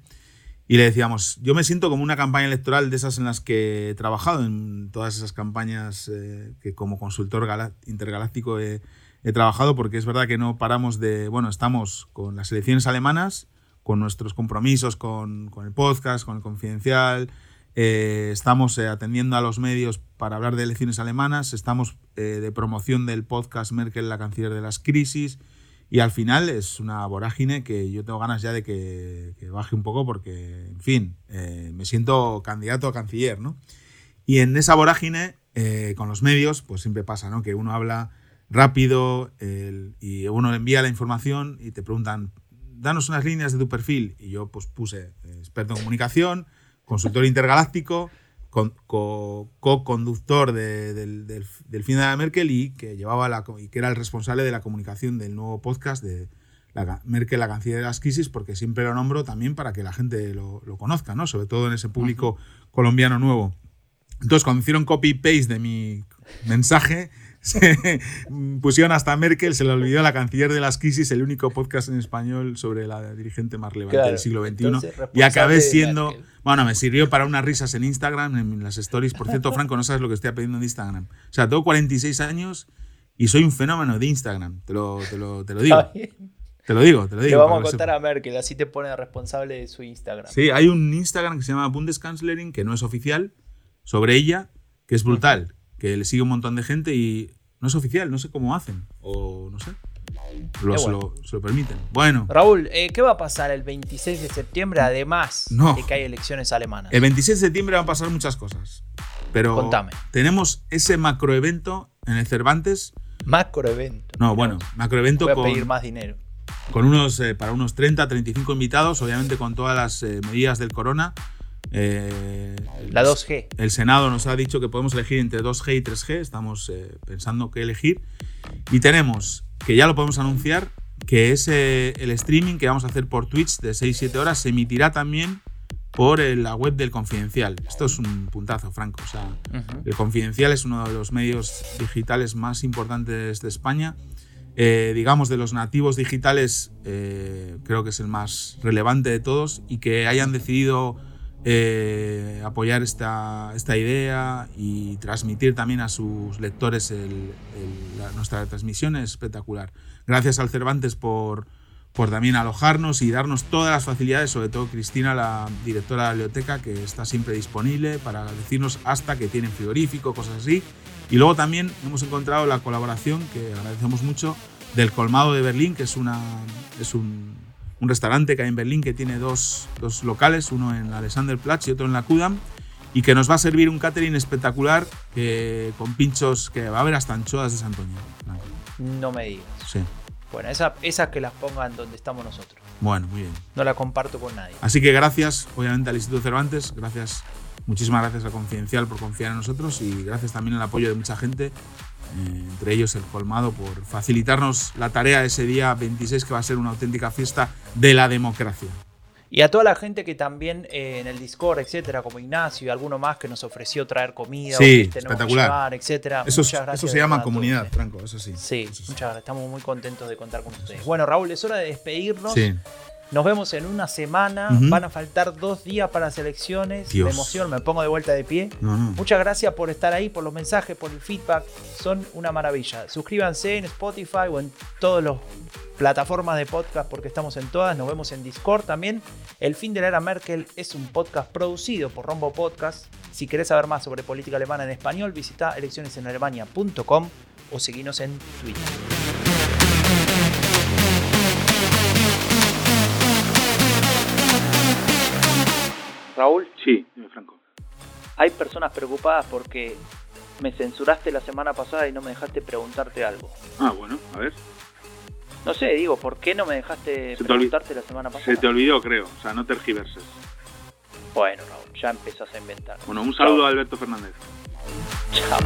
Y le decíamos, yo me siento como una campaña electoral de esas en las que he trabajado, en todas esas campañas eh, que como consultor intergaláctico he, he trabajado, porque es verdad que no paramos de, bueno, estamos con las elecciones alemanas, con nuestros compromisos con, con el podcast, con el confidencial, eh, estamos eh, atendiendo a los medios para hablar de elecciones alemanas, estamos eh, de promoción del podcast Merkel, la canciller de las crisis, y al final es una vorágine que yo tengo ganas ya de que, que baje un poco porque, en fin, eh, me siento candidato a canciller, ¿no? Y en esa vorágine, eh, con los medios, pues siempre pasa, ¿no? Que uno habla rápido el- y uno le envía la información y te preguntan, danos unas líneas de tu perfil. Y yo pues puse experto en comunicación, consultor intergaláctico, co-conductor de- del, del, del fin de la Merkel y que llevaba la, y que era el responsable de la comunicación del nuevo podcast de la, Merkel, la canciller de las crisis, porque siempre lo nombro también para que la gente lo, lo conozca, ¿no? Sobre todo en ese público colombiano nuevo. Entonces, cuando hicieron copy-paste de mi mensaje, se pusieron hasta Merkel, se le olvidó la canciller de las crisis, el único podcast en español sobre la dirigente más relevante Claro, del siglo XXI. entonces, Y acabé siendo. Bueno, me sirvió para unas risas en Instagram, en las stories. Por cierto, Franco, no sabes lo que estoy aprendiendo en Instagram. O sea, tengo 46 años y soy un fenómeno de Instagram. Te lo, te lo, te lo digo. Te lo digo, te lo Le digo. vamos a contar a Merkel, así te pone responsable de su Instagram. Sí, hay un Instagram que se llama Bundeskanzlerin, que no es oficial, sobre ella, que es brutal, que le sigue un montón de gente y no es oficial, no sé cómo hacen, o no sé, lo, se, lo, se lo permiten. Bueno, Raúl, eh, ¿qué va a pasar el 26 de septiembre, además No. de que hay elecciones alemanas? el 26 de septiembre van a pasar muchas cosas, pero Contame. tenemos ese macroevento en el Cervantes, Macroevento. no, bueno, macroevento con, pedir más dinero. con unos, eh, para unos 30, 35 invitados, obviamente con todas las eh, medidas del corona. Eh, La 2G. El Senado nos ha dicho que podemos elegir entre 2G y 3G. Estamos eh, pensando qué elegir. Y tenemos, que ya lo podemos anunciar, que es eh, el streaming que vamos a hacer por Twitch de 6-7 horas se emitirá también por eh, la web del Confidencial. Esto es un puntazo, Franco. O sea, Ujú. el Confidencial es uno de los medios digitales más importantes de España. Eh, digamos, de los nativos digitales, eh, creo que es el más relevante de todos y que hayan decidido eh, apoyar esta, esta idea y transmitir también a sus lectores el- el- la- nuestra transmisión es espectacular. Gracias al Cervantes por, por también alojarnos y darnos todas las facilidades, sobre todo Cristina, la directora de la biblioteca, que está siempre disponible para decirnos hasta que tienen frigorífico, cosas así. Y luego también hemos encontrado la colaboración, que agradecemos mucho, del Colmado de Berlín, que es, una, es un, un restaurante que hay en Berlín que tiene dos, dos locales, uno en Alexanderplatz y otro en la Kudam, y que nos va a servir un catering espectacular que, con pinchos que va a haber hasta anchoas de Santoña. No me digas. Sí. Bueno, esa- esas que las pongan donde estamos nosotros. Bueno, muy bien. No la comparto con nadie. Así que gracias, obviamente, al Instituto Cervantes, gracias, muchísimas gracias a Confidencial por confiar en nosotros y gracias también al apoyo de mucha gente, entre ellos el Colmado, por facilitarnos la tarea ese día 26, que va a ser una auténtica fiesta de la democracia. Y a toda la gente que también eh, en el Discord, etcétera, como Ignacio y alguno más que nos ofreció traer comida, Sí, que espectacular. llevar, etcétera. Eso, es- Muchas gracias eso se de llama comunidad, eh. Franco, eso sí. Sí, Eso muchas gracias. Estamos muy contentos de contar con ustedes. Bueno, Raúl, es hora de despedirnos. Sí. Nos vemos en una semana. Van a faltar dos días para las elecciones. Dios. Me emociono, me pongo de vuelta de pie. No, no. Muchas gracias por estar ahí, por los mensajes, por el feedback. Son una maravilla. Suscríbanse en Spotify o en todas las plataformas de podcast porque estamos en todas. Nos vemos en Discord también. El fin de la era Merkel es un podcast producido por Rombo Podcast. Si querés saber más sobre política alemana en español, visita eleccionesenalemania.com o seguinos en Twitter. Raúl. Sí, Franco. Hay personas preocupadas porque me censuraste la semana pasada y no me dejaste preguntarte algo. Ah, bueno, a ver. No sé, digo, ¿por qué no me dejaste preguntarte la semana pasada? Se te olvidó, creo. O sea, no tergiverses. Bueno, Raúl, ya empezás a inventar. Bueno, un saludo a Alberto Fernández. Chao.